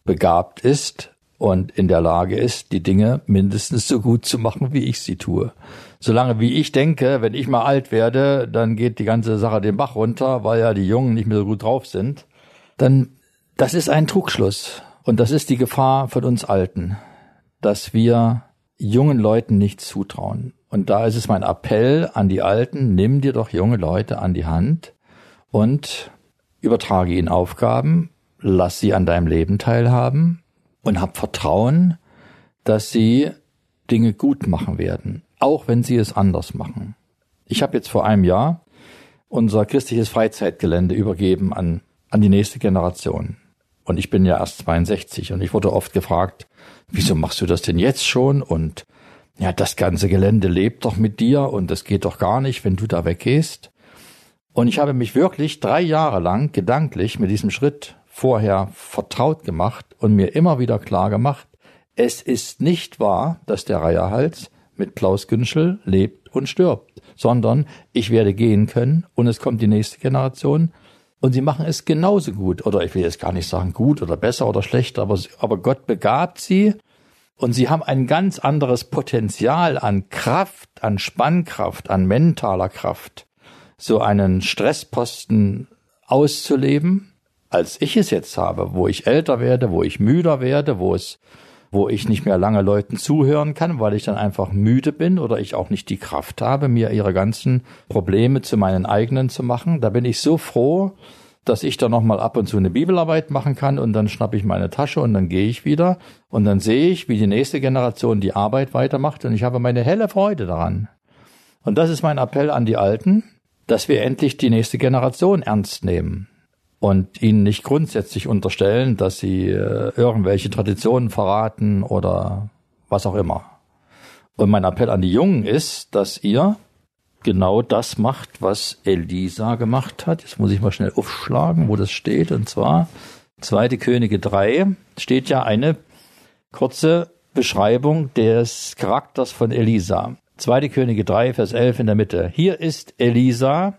begabt ist und in der Lage ist, die Dinge mindestens so gut zu machen, wie ich sie tue solange wie ich denke, wenn ich mal alt werde, dann geht die ganze Sache den Bach runter, weil ja die Jungen nicht mehr so gut drauf sind, dann das ist ein Trugschluss. Und das ist die Gefahr von uns Alten, dass wir jungen Leuten nicht zutrauen. Und da ist es mein Appell an die Alten, nimm dir doch junge Leute an die Hand und übertrage ihnen Aufgaben, lass sie an deinem Leben teilhaben und hab Vertrauen, dass sie Dinge gut machen werden auch wenn sie es anders machen. Ich habe jetzt vor einem Jahr unser christliches Freizeitgelände übergeben an, an die nächste Generation. Und ich bin ja erst 62 und ich wurde oft gefragt, wieso machst du das denn jetzt schon? Und ja, das ganze Gelände lebt doch mit dir und es geht doch gar nicht, wenn du da weggehst. Und ich habe mich wirklich drei Jahre lang gedanklich mit diesem Schritt vorher vertraut gemacht und mir immer wieder klar gemacht, es ist nicht wahr, dass der Reiherhals mit Klaus Günschel lebt und stirbt, sondern ich werde gehen können und es kommt die nächste Generation. Und sie machen es genauso gut. Oder ich will jetzt gar nicht sagen gut oder besser oder schlechter, aber, aber Gott begabt sie und sie haben ein ganz anderes Potenzial an Kraft, an Spannkraft, an mentaler Kraft, so einen Stressposten auszuleben, als ich es jetzt habe, wo ich älter werde, wo ich müder werde, wo es wo ich nicht mehr lange Leuten zuhören kann, weil ich dann einfach müde bin oder ich auch nicht die Kraft habe, mir ihre ganzen Probleme zu meinen eigenen zu machen. Da bin ich so froh, dass ich da nochmal ab und zu eine Bibelarbeit machen kann und dann schnappe ich meine Tasche und dann gehe ich wieder und dann sehe ich, wie die nächste Generation die Arbeit weitermacht und ich habe meine helle Freude daran. Und das ist mein Appell an die Alten, dass wir endlich die nächste Generation ernst nehmen und ihnen nicht grundsätzlich unterstellen, dass sie äh, irgendwelche Traditionen verraten oder was auch immer. Und mein Appell an die Jungen ist, dass ihr genau das macht, was Elisa gemacht hat. Jetzt muss ich mal schnell aufschlagen, wo das steht. Und zwar Zweite Könige 3 steht ja eine kurze Beschreibung des Charakters von Elisa. Zweite Könige 3, Vers 11 in der Mitte. Hier ist Elisa,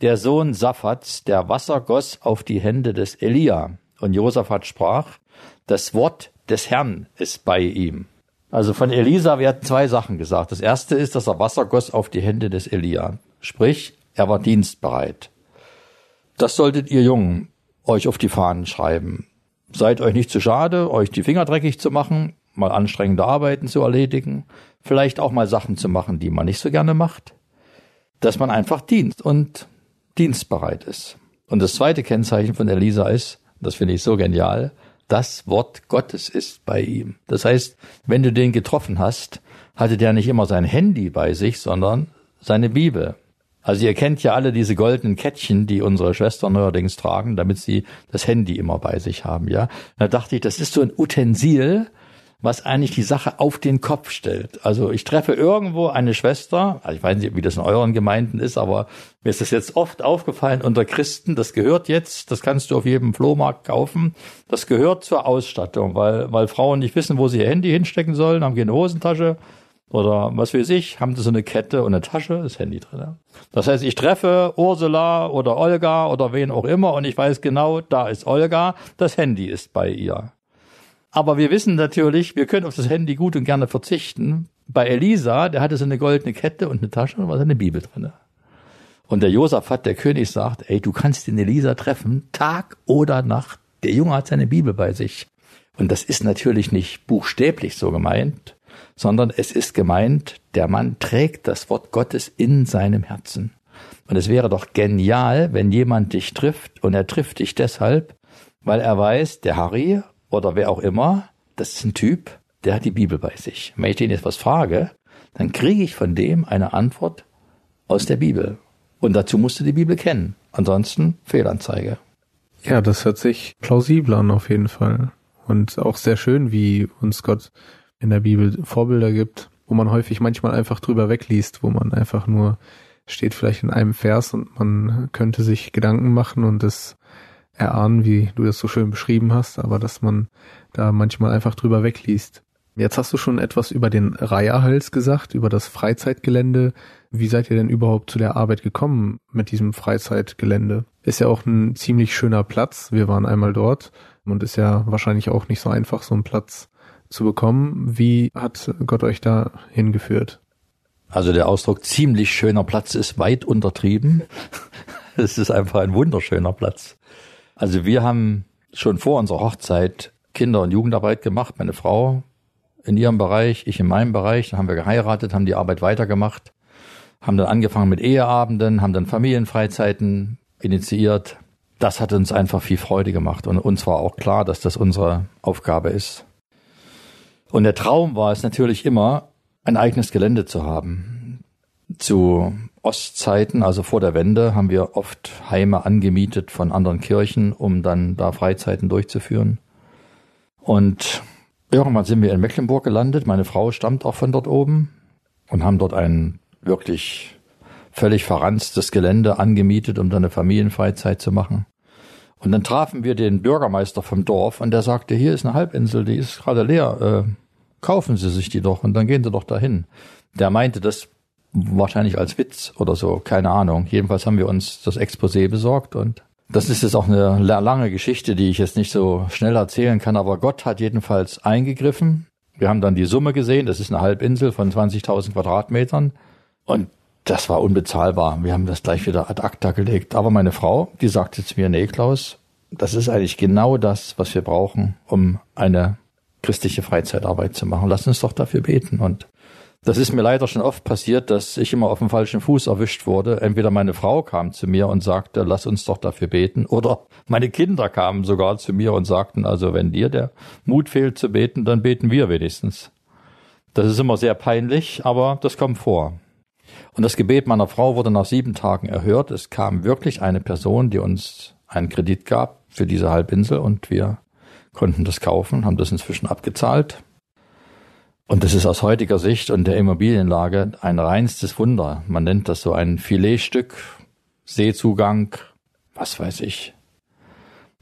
der Sohn Saphats, der Wasser goss auf die Hände des Elia. Und Josaphat sprach, das Wort des Herrn ist bei ihm. Also von Elisa werden zwei Sachen gesagt. Das erste ist, dass er Wasser goss auf die Hände des Elia. Sprich, er war dienstbereit. Das solltet ihr Jungen euch auf die Fahnen schreiben. Seid euch nicht zu schade, euch die Finger dreckig zu machen, mal anstrengende Arbeiten zu erledigen, vielleicht auch mal Sachen zu machen, die man nicht so gerne macht. Dass man einfach dient und dienstbereit ist. Und das zweite Kennzeichen von Elisa ist, das finde ich so genial, das Wort Gottes ist bei ihm. Das heißt, wenn du den getroffen hast, hatte der nicht immer sein Handy bei sich, sondern seine Bibel. Also ihr kennt ja alle diese goldenen Kettchen, die unsere Schwestern neuerdings tragen, damit sie das Handy immer bei sich haben, ja. Da dachte ich, das ist so ein Utensil, was eigentlich die Sache auf den Kopf stellt. Also ich treffe irgendwo eine Schwester, also ich weiß nicht, wie das in euren Gemeinden ist, aber mir ist das jetzt oft aufgefallen unter Christen, das gehört jetzt, das kannst du auf jedem Flohmarkt kaufen, das gehört zur Ausstattung, weil, weil Frauen nicht wissen, wo sie ihr Handy hinstecken sollen, haben keine Hosentasche oder was weiß ich, haben sie so eine Kette und eine Tasche, das Handy drin. Das heißt, ich treffe Ursula oder Olga oder wen auch immer und ich weiß genau, da ist Olga, das Handy ist bei ihr. Aber wir wissen natürlich, wir können auf das Handy gut und gerne verzichten. Bei Elisa, der hatte so eine goldene Kette und eine Tasche und war seine Bibel drin. Und der Josaphat, der König, sagt, ey, du kannst den Elisa treffen, Tag oder Nacht. Der Junge hat seine Bibel bei sich. Und das ist natürlich nicht buchstäblich so gemeint, sondern es ist gemeint, der Mann trägt das Wort Gottes in seinem Herzen. Und es wäre doch genial, wenn jemand dich trifft und er trifft dich deshalb, weil er weiß, der Harry oder wer auch immer, das ist ein Typ, der hat die Bibel bei sich. Wenn ich den jetzt was frage, dann kriege ich von dem eine Antwort aus der Bibel. Und dazu musst du die Bibel kennen. Ansonsten Fehlanzeige. Ja, das hört sich plausibel an auf jeden Fall. Und auch sehr schön, wie uns Gott in der Bibel Vorbilder gibt, wo man häufig manchmal einfach drüber wegliest, wo man einfach nur steht vielleicht in einem Vers und man könnte sich Gedanken machen und es erahnen, wie du das so schön beschrieben hast, aber dass man da manchmal einfach drüber wegliest. Jetzt hast du schon etwas über den Reiherhals gesagt, über das Freizeitgelände. Wie seid ihr denn überhaupt zu der Arbeit gekommen mit diesem Freizeitgelände? Ist ja auch ein ziemlich schöner Platz. Wir waren einmal dort und ist ja wahrscheinlich auch nicht so einfach, so einen Platz zu bekommen. Wie hat Gott euch da hingeführt? Also der Ausdruck ziemlich schöner Platz ist weit untertrieben. Es ist einfach ein wunderschöner Platz. Also wir haben schon vor unserer Hochzeit Kinder- und Jugendarbeit gemacht. Meine Frau in ihrem Bereich, ich in meinem Bereich. Dann haben wir geheiratet, haben die Arbeit weitergemacht, haben dann angefangen mit Eheabenden, haben dann Familienfreizeiten initiiert. Das hat uns einfach viel Freude gemacht und uns war auch klar, dass das unsere Aufgabe ist. Und der Traum war es natürlich immer, ein eigenes Gelände zu haben. Zu Ostzeiten, also vor der Wende, haben wir oft Heime angemietet von anderen Kirchen, um dann da Freizeiten durchzuführen. Und irgendwann sind wir in Mecklenburg gelandet. Meine Frau stammt auch von dort oben und haben dort ein wirklich völlig verranstes Gelände angemietet, um dann eine Familienfreizeit zu machen. Und dann trafen wir den Bürgermeister vom Dorf und der sagte, hier ist eine Halbinsel, die ist gerade leer, äh, kaufen Sie sich die doch und dann gehen Sie doch dahin. Der meinte das wahrscheinlich als Witz oder so, keine Ahnung. Jedenfalls haben wir uns das Exposé besorgt und das ist jetzt auch eine lange Geschichte, die ich jetzt nicht so schnell erzählen kann, aber Gott hat jedenfalls eingegriffen. Wir haben dann die Summe gesehen, das ist eine Halbinsel von 20.000 Quadratmetern und das war unbezahlbar. Wir haben das gleich wieder ad acta gelegt. Aber meine Frau, die sagte zu mir, nee, Klaus, das ist eigentlich genau das, was wir brauchen, um eine christliche Freizeitarbeit zu machen. Lass uns doch dafür beten. Und das ist mir leider schon oft passiert, dass ich immer auf dem falschen Fuß erwischt wurde. Entweder meine Frau kam zu mir und sagte, lass uns doch dafür beten, oder meine Kinder kamen sogar zu mir und sagten, also wenn dir der Mut fehlt zu beten, dann beten wir wenigstens. Das ist immer sehr peinlich, aber das kommt vor. Und das Gebet meiner Frau wurde nach sieben Tagen erhört. Es kam wirklich eine Person, die uns einen Kredit gab für diese Halbinsel und wir konnten das kaufen, haben das inzwischen abgezahlt und das ist aus heutiger Sicht und der Immobilienlage ein reinstes Wunder. Man nennt das so ein Filetstück, Seezugang, was weiß ich.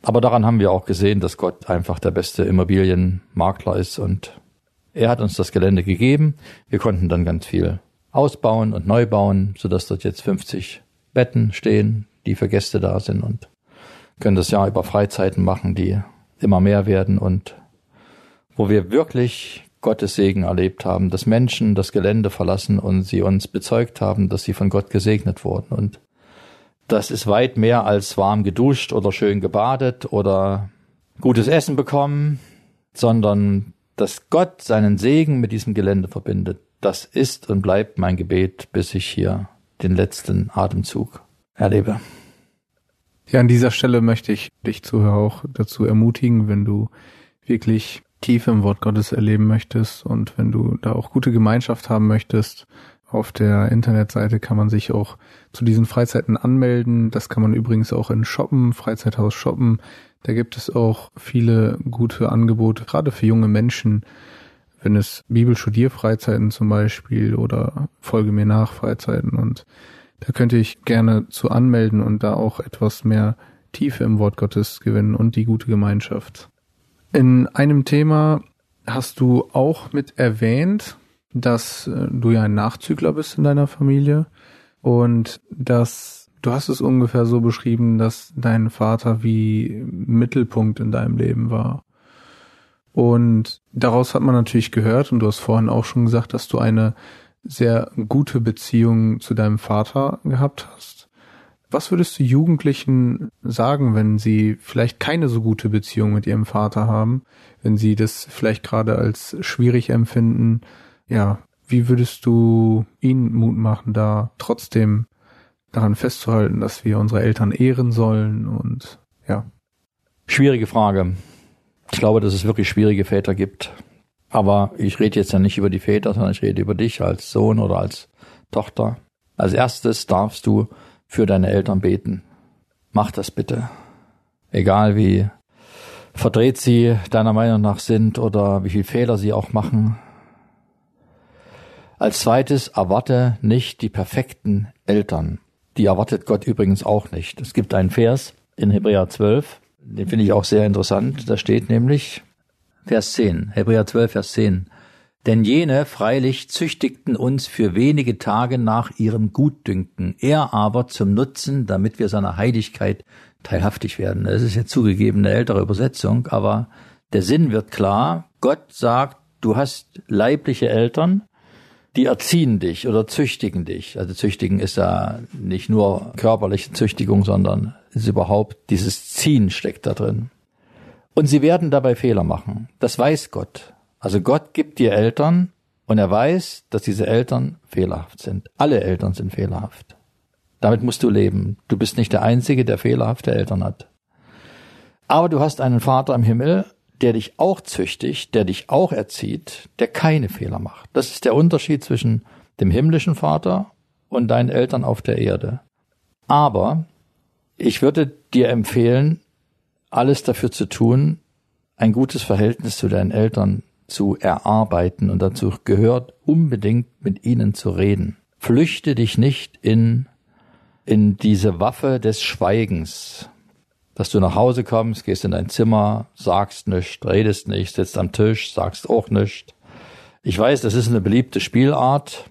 Aber daran haben wir auch gesehen, dass Gott einfach der beste Immobilienmakler ist und er hat uns das Gelände gegeben. Wir konnten dann ganz viel ausbauen und neu bauen, sodass dort jetzt 50 Betten stehen, die für Gäste da sind und können das Jahr über Freizeiten machen, die immer mehr werden und wo wir wirklich Gottes Segen erlebt haben, dass Menschen das Gelände verlassen und sie uns bezeugt haben, dass sie von Gott gesegnet wurden. Und das ist weit mehr als warm geduscht oder schön gebadet oder gutes Essen bekommen, sondern dass Gott seinen Segen mit diesem Gelände verbindet. Das ist und bleibt mein Gebet, bis ich hier den letzten Atemzug erlebe. Ja, an dieser Stelle möchte ich dich Zuhörer auch dazu ermutigen, wenn du wirklich Tiefe im Wort Gottes erleben möchtest und wenn du da auch gute Gemeinschaft haben möchtest Auf der Internetseite kann man sich auch zu diesen Freizeiten anmelden. Das kann man übrigens auch in Shoppen, Freizeithaus shoppen. Da gibt es auch viele gute Angebote, gerade für junge Menschen, wenn es Bibelstudierfreizeiten zum Beispiel oder Folge mir nach Freizeiten und da könnte ich gerne zu anmelden und da auch etwas mehr Tiefe im Wort Gottes gewinnen und die gute Gemeinschaft. In einem Thema hast du auch mit erwähnt, dass äh, du ja ein Nachzügler bist in deiner Familie und dass du hast es ungefähr so beschrieben, dass dein Vater wie Mittelpunkt in deinem Leben war. Und daraus hat man natürlich gehört, und du hast vorhin auch schon gesagt, dass du eine sehr gute Beziehung zu deinem Vater gehabt hast. Was würdest du Jugendlichen sagen, wenn sie vielleicht keine so gute Beziehung mit ihrem Vater haben, wenn sie das vielleicht gerade als schwierig empfinden? Ja, wie würdest du ihnen Mut machen, da trotzdem daran festzuhalten, dass wir unsere Eltern ehren sollen und ja? Schwierige Frage. Ich glaube, dass es wirklich schwierige Väter gibt. Aber ich rede jetzt ja nicht über die Väter, sondern ich rede über dich als Sohn oder als Tochter. Als erstes darfst du für deine Eltern beten. Mach das bitte. Egal wie verdreht sie deiner Meinung nach sind oder wie viel Fehler sie auch machen. Als zweites erwarte nicht die perfekten Eltern. Die erwartet Gott übrigens auch nicht. Es gibt einen Vers in Hebräer 12, den finde ich auch sehr interessant. Da steht nämlich, Vers 10, Hebräer 12, Vers 10. Denn jene freilich züchtigten uns für wenige Tage nach ihrem Gutdünken, er aber zum Nutzen, damit wir seiner Heiligkeit teilhaftig werden. Das ist jetzt zugegeben eine ältere Übersetzung, aber der Sinn wird klar. Gott sagt, du hast leibliche Eltern, die erziehen dich oder züchtigen dich. Also züchtigen ist ja nicht nur körperliche Züchtigung, sondern ist überhaupt dieses Ziehen steckt da drin. Und sie werden dabei Fehler machen. Das weiß Gott. Also Gott gibt dir Eltern und er weiß, dass diese Eltern fehlerhaft sind. Alle Eltern sind fehlerhaft. Damit musst du leben. Du bist nicht der Einzige, der fehlerhafte Eltern hat. Aber du hast einen Vater im Himmel, der dich auch züchtigt, der dich auch erzieht, der keine Fehler macht. Das ist der Unterschied zwischen dem himmlischen Vater und deinen Eltern auf der Erde. Aber ich würde dir empfehlen, alles dafür zu tun, ein gutes Verhältnis zu deinen Eltern zu erarbeiten und dazu gehört unbedingt mit ihnen zu reden. Flüchte dich nicht in, in diese Waffe des Schweigens, dass du nach Hause kommst, gehst in dein Zimmer, sagst nichts, redest nicht, sitzt am Tisch, sagst auch nichts. Ich weiß, das ist eine beliebte Spielart,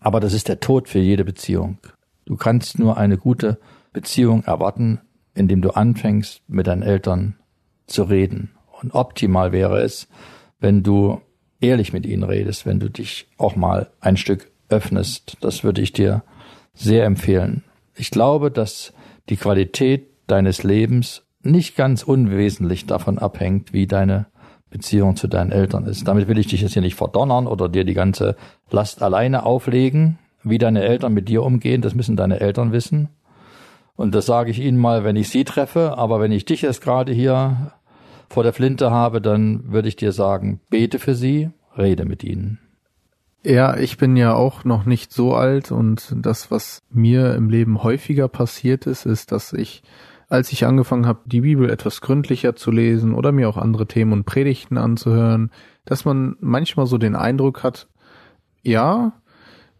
aber das ist der Tod für jede Beziehung. Du kannst nur eine gute Beziehung erwarten, indem du anfängst, mit deinen Eltern zu reden. Und optimal wäre es, wenn du ehrlich mit ihnen redest, wenn du dich auch mal ein Stück öffnest. Das würde ich dir sehr empfehlen. Ich glaube, dass die Qualität deines Lebens nicht ganz unwesentlich davon abhängt, wie deine Beziehung zu deinen Eltern ist. Damit will ich dich jetzt hier nicht verdonnern oder dir die ganze Last alleine auflegen. Wie deine Eltern mit dir umgehen, das müssen deine Eltern wissen. Und das sage ich Ihnen mal, wenn ich Sie treffe. Aber wenn ich dich jetzt gerade hier vor der Flinte habe, dann würde ich dir sagen, bete für sie, rede mit ihnen. Ja, ich bin ja auch noch nicht so alt und das, was mir im Leben häufiger passiert ist, ist, dass ich, als ich angefangen habe, die Bibel etwas gründlicher zu lesen oder mir auch andere Themen und Predigten anzuhören, dass man manchmal so den Eindruck hat, ja,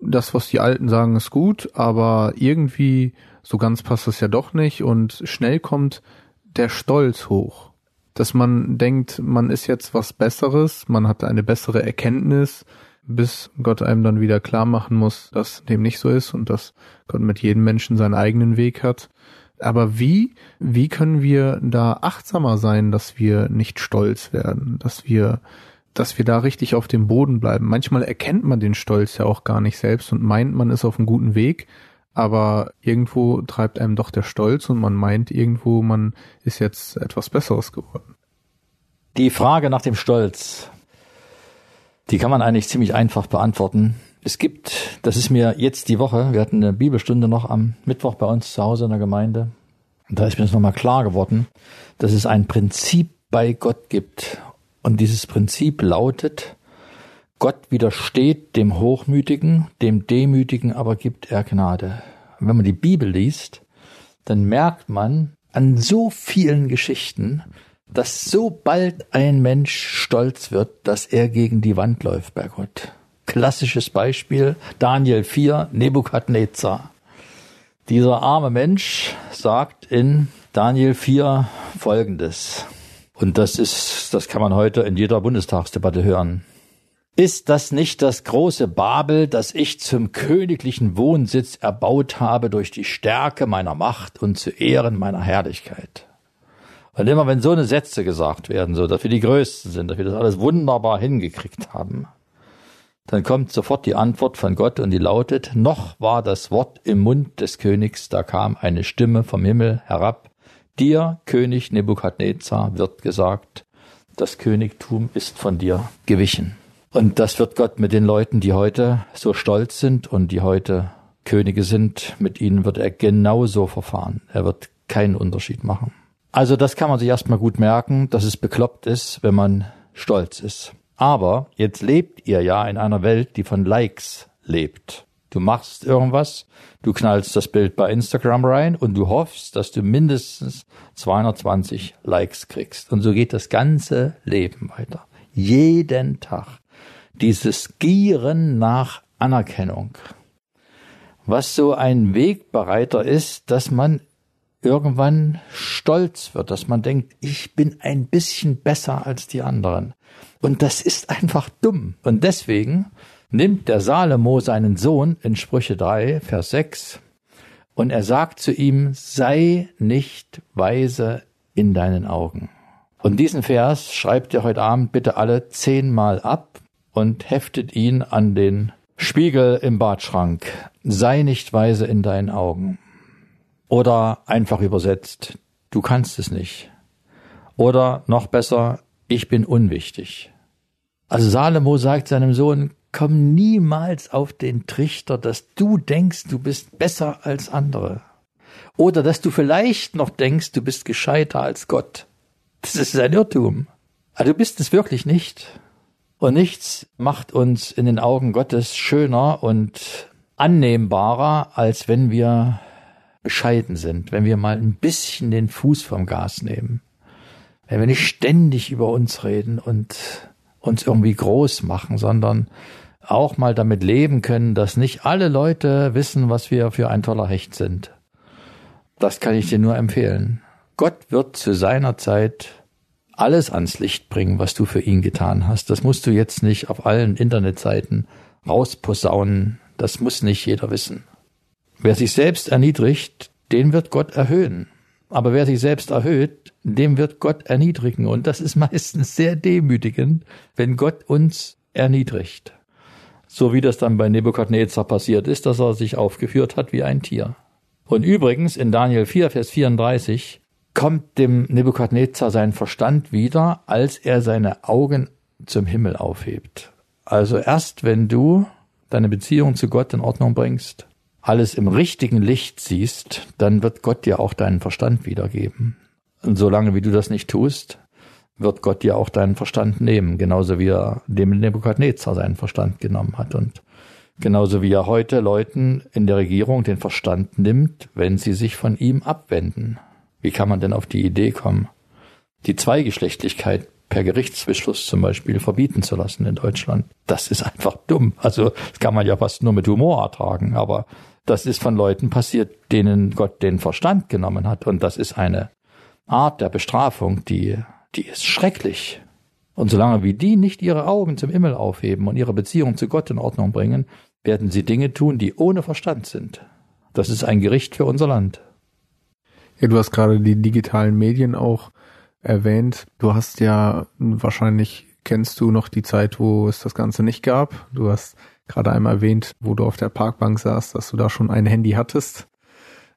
das, was die Alten sagen, ist gut, aber irgendwie so ganz passt das ja doch nicht und schnell kommt der Stolz hoch. Dass man denkt, man ist jetzt was Besseres, man hat eine bessere Erkenntnis, bis Gott einem dann wieder klar machen muss, dass dem nicht so ist und dass Gott mit jedem Menschen seinen eigenen Weg hat. Aber wie, wie können wir da achtsamer sein, dass wir nicht stolz werden, dass wir, dass wir da richtig auf dem Boden bleiben? Manchmal erkennt man den Stolz ja auch gar nicht selbst und meint, man ist auf einem guten Weg, aber irgendwo treibt einem doch der Stolz und man meint irgendwo, man ist jetzt etwas Besseres geworden. Die Frage nach dem Stolz, die kann man eigentlich ziemlich einfach beantworten. Es gibt, das ist mir jetzt die Woche, wir hatten eine Bibelstunde noch am Mittwoch bei uns zu Hause in der Gemeinde. Und da ist mir das nochmal klar geworden, dass es ein Prinzip bei Gott gibt. Und dieses Prinzip lautet, Gott widersteht dem Hochmütigen, dem Demütigen aber gibt er Gnade. Und wenn man die Bibel liest, dann merkt man an so vielen Geschichten, dass sobald ein Mensch stolz wird, dass er gegen die Wand läuft bei Gott. Klassisches Beispiel, Daniel 4, Nebukadnezar. Dieser arme Mensch sagt in Daniel 4 Folgendes. Und das ist, das kann man heute in jeder Bundestagsdebatte hören. Ist das nicht das große Babel, das ich zum königlichen Wohnsitz erbaut habe durch die Stärke meiner Macht und zu Ehren meiner Herrlichkeit? Und immer wenn so eine Sätze gesagt werden, so, dass wir die Größten sind, dass wir das alles wunderbar hingekriegt haben, dann kommt sofort die Antwort von Gott und die lautet, noch war das Wort im Mund des Königs, da kam eine Stimme vom Himmel herab, dir, König Nebukadnezar, wird gesagt, das Königtum ist von dir gewichen. Und das wird Gott mit den Leuten, die heute so stolz sind und die heute Könige sind, mit ihnen wird er genauso verfahren. Er wird keinen Unterschied machen. Also das kann man sich erstmal gut merken, dass es bekloppt ist, wenn man stolz ist. Aber jetzt lebt ihr ja in einer Welt, die von Likes lebt. Du machst irgendwas, du knallst das Bild bei Instagram rein und du hoffst, dass du mindestens 220 Likes kriegst. Und so geht das ganze Leben weiter. Jeden Tag. Dieses Gieren nach Anerkennung. Was so ein Wegbereiter ist, dass man irgendwann stolz wird, dass man denkt, ich bin ein bisschen besser als die anderen. Und das ist einfach dumm. Und deswegen nimmt der Salomo seinen Sohn in Sprüche 3, Vers 6, und er sagt zu ihm, sei nicht weise in deinen Augen. Und diesen Vers schreibt ihr heute Abend bitte alle zehnmal ab und heftet ihn an den Spiegel im Badschrank. Sei nicht weise in deinen Augen. Oder einfach übersetzt, du kannst es nicht. Oder noch besser, ich bin unwichtig. Also Salomo sagt seinem Sohn, komm niemals auf den Trichter, dass du denkst, du bist besser als andere. Oder dass du vielleicht noch denkst, du bist gescheiter als Gott. Das ist ein Irrtum. Aber du bist es wirklich nicht. Und nichts macht uns in den Augen Gottes schöner und annehmbarer, als wenn wir bescheiden sind, wenn wir mal ein bisschen den Fuß vom Gas nehmen. Wenn wir nicht ständig über uns reden und uns irgendwie groß machen, sondern auch mal damit leben können, dass nicht alle Leute wissen, was wir für ein toller Hecht sind. Das kann ich dir nur empfehlen. Gott wird zu seiner Zeit alles ans Licht bringen, was du für ihn getan hast. Das musst du jetzt nicht auf allen Internetseiten rausposaunen. Das muss nicht jeder wissen. Wer sich selbst erniedrigt, den wird Gott erhöhen. Aber wer sich selbst erhöht, dem wird Gott erniedrigen. Und das ist meistens sehr demütigend, wenn Gott uns erniedrigt. So wie das dann bei Nebukadnezar passiert ist, dass er sich aufgeführt hat wie ein Tier. Und übrigens in Daniel 4, Vers 34 kommt dem Nebukadnezar sein Verstand wieder, als er seine Augen zum Himmel aufhebt. Also erst wenn du deine Beziehung zu Gott in Ordnung bringst, alles im richtigen Licht siehst, dann wird Gott dir auch deinen Verstand wiedergeben. Und solange wie du das nicht tust, wird Gott dir auch deinen Verstand nehmen, genauso wie er dem Nebukadnezar seinen Verstand genommen hat und genauso wie er heute Leuten in der Regierung den Verstand nimmt, wenn sie sich von ihm abwenden. Wie kann man denn auf die Idee kommen, die Zweigeschlechtlichkeit per Gerichtsbeschluss zum Beispiel verbieten zu lassen in Deutschland? Das ist einfach dumm. Also das kann man ja fast nur mit Humor ertragen, aber das ist von Leuten passiert, denen Gott den Verstand genommen hat. Und das ist eine Art der Bestrafung, die, die ist schrecklich. Und solange wie die nicht ihre Augen zum Himmel aufheben und ihre Beziehung zu Gott in Ordnung bringen, werden sie Dinge tun, die ohne Verstand sind. Das ist ein Gericht für unser Land. Ja, du hast gerade die digitalen Medien auch erwähnt. Du hast ja wahrscheinlich kennst du noch die Zeit, wo es das Ganze nicht gab. Du hast gerade einmal erwähnt, wo du auf der Parkbank saßt, dass du da schon ein Handy hattest.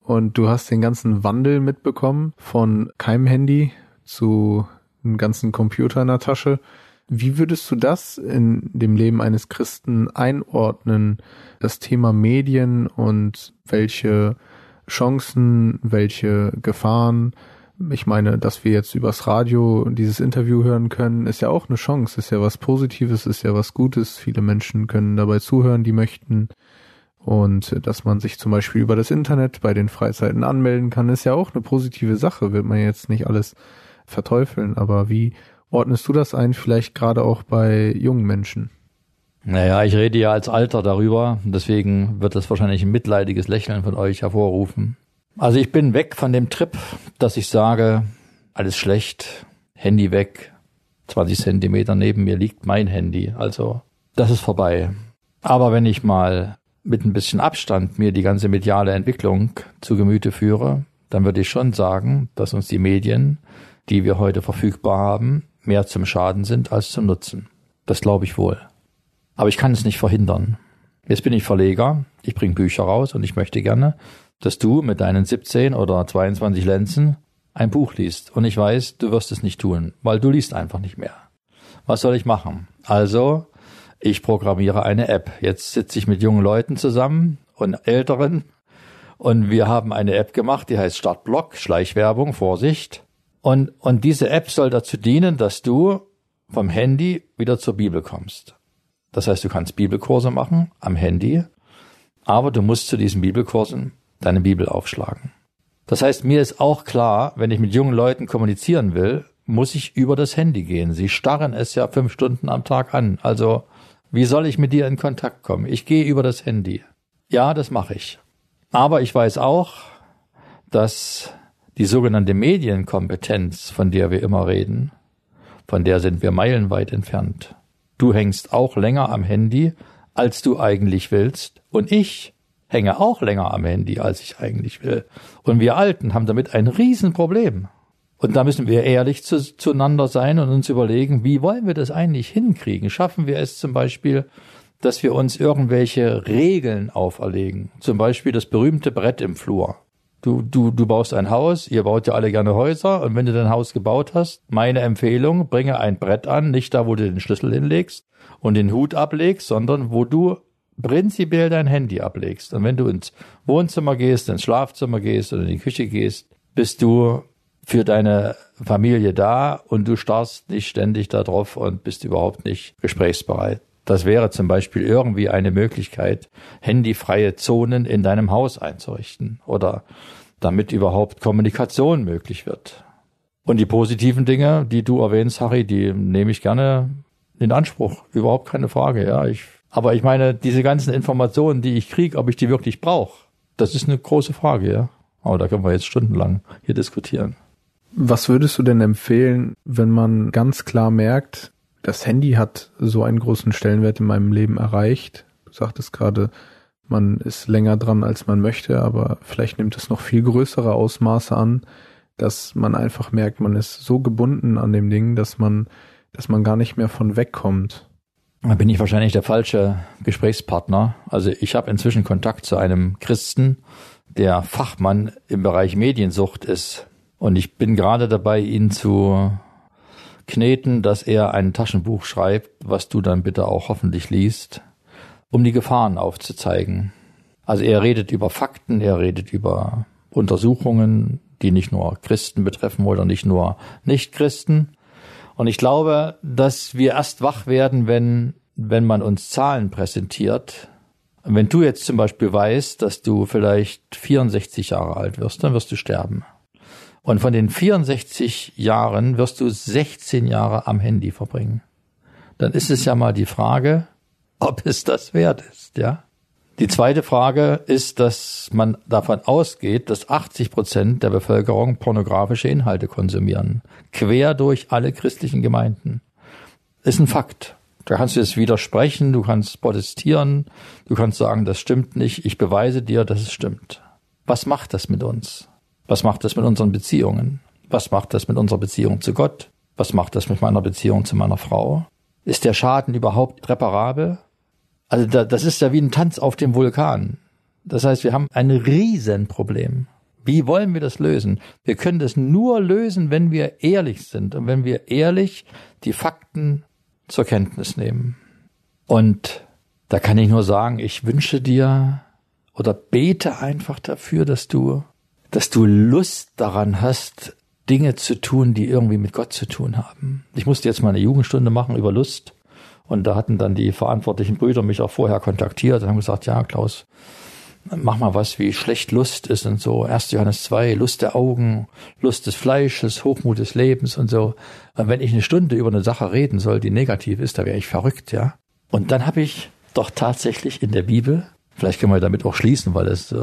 Und du hast den ganzen Wandel mitbekommen von keinem Handy zu einem ganzen Computer in der Tasche. Wie würdest du das in dem Leben eines Christen einordnen? Das Thema Medien und welche Chancen, welche Gefahren, ich meine, dass wir jetzt übers Radio dieses Interview hören können, ist ja auch eine Chance, ist ja was Positives, ist ja was Gutes. Viele Menschen können dabei zuhören, die möchten. Und dass man sich zum Beispiel über das Internet bei den Freizeiten anmelden kann, ist ja auch eine positive Sache, wird man jetzt nicht alles verteufeln. Aber wie ordnest du das ein, vielleicht gerade auch bei jungen Menschen? Naja, ich rede ja als Alter darüber, deswegen wird das wahrscheinlich ein mitleidiges Lächeln von euch hervorrufen. Also ich bin weg von dem Trip, dass ich sage, alles schlecht, Handy weg, 20 Zentimeter neben mir liegt mein Handy. Also das ist vorbei. Aber wenn ich mal mit ein bisschen Abstand mir die ganze mediale Entwicklung zu Gemüte führe, dann würde ich schon sagen, dass uns die Medien, die wir heute verfügbar haben, mehr zum Schaden sind als zum Nutzen. Das glaube ich wohl. Aber ich kann es nicht verhindern. Jetzt bin ich Verleger, ich bringe Bücher raus und ich möchte gerne, dass du mit deinen 17 oder 22 Lenzen ein Buch liest. Und ich weiß, du wirst es nicht tun, weil du liest einfach nicht mehr. Was soll ich machen? Also, ich programmiere eine App. Jetzt sitze ich mit jungen Leuten zusammen und älteren und wir haben eine App gemacht, die heißt Startblock, Schleichwerbung, Vorsicht. Und, und diese App soll dazu dienen, dass du vom Handy wieder zur Bibel kommst. Das heißt, du kannst Bibelkurse machen am Handy, aber du musst zu diesen Bibelkursen deine Bibel aufschlagen. Das heißt, mir ist auch klar, wenn ich mit jungen Leuten kommunizieren will, muss ich über das Handy gehen. Sie starren es ja fünf Stunden am Tag an. Also, wie soll ich mit dir in Kontakt kommen? Ich gehe über das Handy. Ja, das mache ich. Aber ich weiß auch, dass die sogenannte Medienkompetenz, von der wir immer reden, von der sind wir meilenweit entfernt. Du hängst auch länger am Handy, als du eigentlich willst. Und ich hänge auch länger am Handy, als ich eigentlich will. Und wir Alten haben damit ein Riesenproblem. Und da müssen wir ehrlich zu, zueinander sein und uns überlegen, wie wollen wir das eigentlich hinkriegen? Schaffen wir es zum Beispiel, dass wir uns irgendwelche Regeln auferlegen? Zum Beispiel das berühmte Brett im Flur. Du, du, du baust ein Haus, ihr baut ja alle gerne Häuser und wenn du dein Haus gebaut hast, meine Empfehlung, bringe ein Brett an, nicht da, wo du den Schlüssel hinlegst und den Hut ablegst, sondern wo du prinzipiell dein Handy ablegst. Und wenn du ins Wohnzimmer gehst, ins Schlafzimmer gehst oder in die Küche gehst, bist du für deine Familie da und du starrst nicht ständig da drauf und bist überhaupt nicht gesprächsbereit. Das wäre zum Beispiel irgendwie eine Möglichkeit, handyfreie Zonen in deinem Haus einzurichten oder damit überhaupt Kommunikation möglich wird. Und die positiven Dinge, die du erwähnst, Harry, die nehme ich gerne in Anspruch. Überhaupt keine Frage, ja. Ich, aber ich meine, diese ganzen Informationen, die ich kriege, ob ich die wirklich brauche, das ist eine große Frage, ja. Aber da können wir jetzt stundenlang hier diskutieren. Was würdest du denn empfehlen, wenn man ganz klar merkt, das Handy hat so einen großen Stellenwert in meinem Leben erreicht. Du sagtest gerade, man ist länger dran, als man möchte, aber vielleicht nimmt es noch viel größere Ausmaße an, dass man einfach merkt, man ist so gebunden an dem Ding, dass man, dass man gar nicht mehr von wegkommt. Da bin ich wahrscheinlich der falsche Gesprächspartner. Also ich habe inzwischen Kontakt zu einem Christen, der Fachmann im Bereich Mediensucht ist. Und ich bin gerade dabei, ihn zu kneten, dass er ein Taschenbuch schreibt, was du dann bitte auch hoffentlich liest, um die Gefahren aufzuzeigen. Also er redet über Fakten, er redet über Untersuchungen, die nicht nur Christen betreffen oder nicht nur Nichtchristen. Und ich glaube, dass wir erst wach werden, wenn, wenn man uns Zahlen präsentiert. Wenn du jetzt zum Beispiel weißt, dass du vielleicht 64 Jahre alt wirst, dann wirst du sterben. Und von den 64 Jahren wirst du 16 Jahre am Handy verbringen. Dann ist es ja mal die Frage, ob es das wert ist, ja? Die zweite Frage ist, dass man davon ausgeht, dass 80 Prozent der Bevölkerung pornografische Inhalte konsumieren. Quer durch alle christlichen Gemeinden. Ist ein Fakt. Da kannst du jetzt widersprechen, du kannst protestieren, du kannst sagen, das stimmt nicht. Ich beweise dir, dass es stimmt. Was macht das mit uns? Was macht das mit unseren Beziehungen? Was macht das mit unserer Beziehung zu Gott? Was macht das mit meiner Beziehung zu meiner Frau? Ist der Schaden überhaupt reparabel? Also da, das ist ja wie ein Tanz auf dem Vulkan. Das heißt, wir haben ein Riesenproblem. Wie wollen wir das lösen? Wir können das nur lösen, wenn wir ehrlich sind und wenn wir ehrlich die Fakten zur Kenntnis nehmen. Und da kann ich nur sagen, ich wünsche dir oder bete einfach dafür, dass du dass du Lust daran hast, Dinge zu tun, die irgendwie mit Gott zu tun haben. Ich musste jetzt mal eine Jugendstunde machen über Lust. Und da hatten dann die verantwortlichen Brüder mich auch vorher kontaktiert und haben gesagt, ja, Klaus, mach mal was, wie schlecht Lust ist und so. 1. Johannes 2, Lust der Augen, Lust des Fleisches, Hochmut des Lebens und so. Und wenn ich eine Stunde über eine Sache reden soll, die negativ ist, da wäre ich verrückt, ja. Und dann habe ich doch tatsächlich in der Bibel, vielleicht können wir damit auch schließen, weil es äh,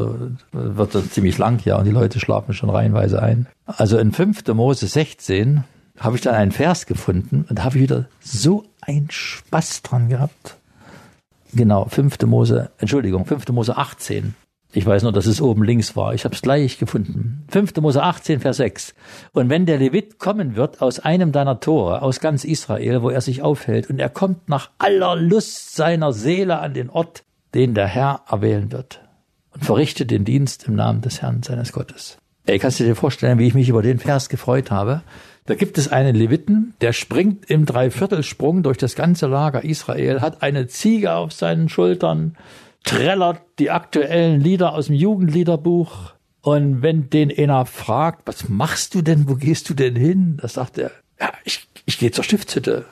wird dann ziemlich lang, ja, und die Leute schlafen schon reihenweise ein. Also in 5. Mose 16 habe ich dann einen Vers gefunden und habe wieder so einen Spaß dran gehabt. Genau, 5. Mose, Entschuldigung, 5. Mose 18. Ich weiß nur, dass es oben links war. Ich habe es gleich gefunden. 5. Mose 18, Vers 6. Und wenn der Levit kommen wird aus einem deiner Tore, aus ganz Israel, wo er sich aufhält, und er kommt nach aller Lust seiner Seele an den Ort, den der Herr erwählen wird, und verrichtet den Dienst im Namen des Herrn seines Gottes. Ey, kannst du dir vorstellen, wie ich mich über den Vers gefreut habe? Da gibt es einen Leviten, der springt im Dreiviertelsprung durch das ganze Lager Israel, hat eine Ziege auf seinen Schultern, trällert die aktuellen Lieder aus dem Jugendliederbuch. Und wenn den einer fragt, was machst du denn, wo gehst du denn hin? Da sagt er, ja, ich, ich gehe zur Stiftshütte.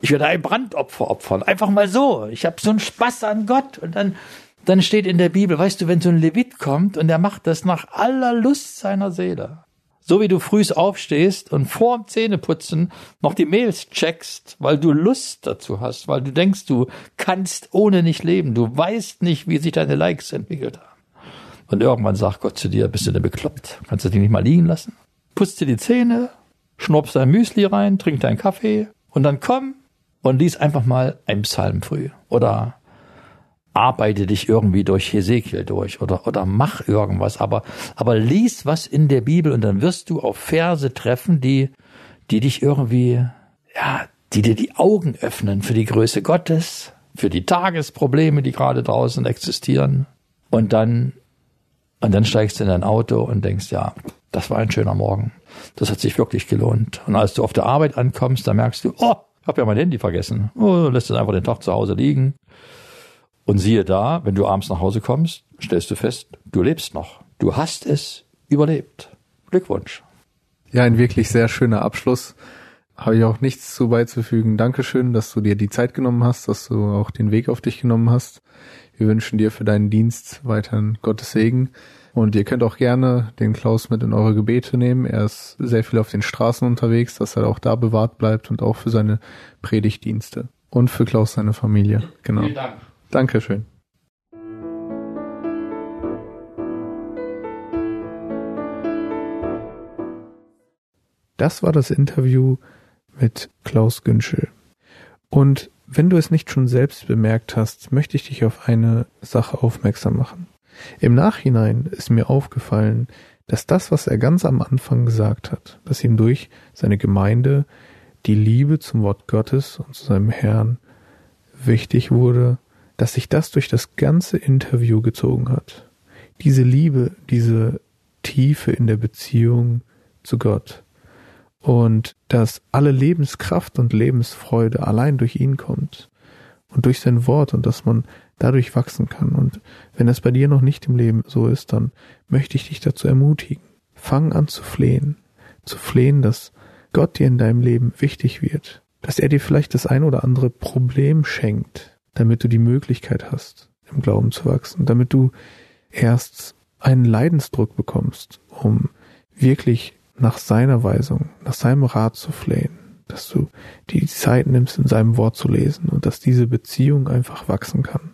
Ich werde ein Brandopfer opfern. Einfach mal so. Ich habe so einen Spaß an Gott. Und dann, dann steht in der Bibel, weißt du, wenn so ein Levit kommt und er macht das nach aller Lust seiner Seele so wie du frühs aufstehst und vorm Zähneputzen noch die Mails checkst, weil du Lust dazu hast, weil du denkst, du kannst ohne nicht leben, du weißt nicht, wie sich deine Likes entwickelt haben. Und irgendwann sagt Gott zu dir, bist du denn bekloppt? Kannst du dich nicht mal liegen lassen? Putzt dir die Zähne, schnappst dein Müsli rein, trink deinen Kaffee und dann komm und lies einfach mal ein Psalm früh oder arbeite dich irgendwie durch Hesekiel durch oder, oder mach irgendwas, aber, aber lies was in der Bibel und dann wirst du auf Verse treffen, die, die dich irgendwie, ja, die dir die Augen öffnen für die Größe Gottes, für die Tagesprobleme, die gerade draußen existieren. Und dann, und dann steigst du in dein Auto und denkst, ja, das war ein schöner Morgen. Das hat sich wirklich gelohnt. Und als du auf der Arbeit ankommst, da merkst du, oh, hab ja mein Handy vergessen. Oh, lässt es einfach den Tag zu Hause liegen. Und siehe da, wenn du abends nach Hause kommst, stellst du fest, du lebst noch. Du hast es überlebt. Glückwunsch. Ja, ein wirklich sehr schöner Abschluss. Habe ich auch nichts zu beizufügen. Dankeschön, dass du dir die Zeit genommen hast, dass du auch den Weg auf dich genommen hast. Wir wünschen dir für deinen Dienst weiterhin Gottes Segen. Und ihr könnt auch gerne den Klaus mit in eure Gebete nehmen. Er ist sehr viel auf den Straßen unterwegs, dass er auch da bewahrt bleibt und auch für seine Predigtdienste. Und für Klaus seine Familie. Genau. Vielen Dank. Dankeschön. Das war das Interview mit Klaus Günschel. Und wenn du es nicht schon selbst bemerkt hast, möchte ich dich auf eine Sache aufmerksam machen. Im Nachhinein ist mir aufgefallen, dass das, was er ganz am Anfang gesagt hat, dass ihm durch seine Gemeinde die Liebe zum Wort Gottes und zu seinem Herrn wichtig wurde, dass sich das durch das ganze Interview gezogen hat. Diese Liebe, diese Tiefe in der Beziehung zu Gott. Und dass alle Lebenskraft und Lebensfreude allein durch ihn kommt und durch sein Wort und dass man dadurch wachsen kann. Und wenn das bei dir noch nicht im Leben so ist, dann möchte ich dich dazu ermutigen. Fang an zu flehen. Zu flehen, dass Gott dir in deinem Leben wichtig wird. Dass er dir vielleicht das ein oder andere Problem schenkt, damit du die Möglichkeit hast, im Glauben zu wachsen, damit du erst einen Leidensdruck bekommst, um wirklich nach seiner Weisung, nach seinem Rat zu flehen, dass du die Zeit nimmst, in seinem Wort zu lesen und dass diese Beziehung einfach wachsen kann.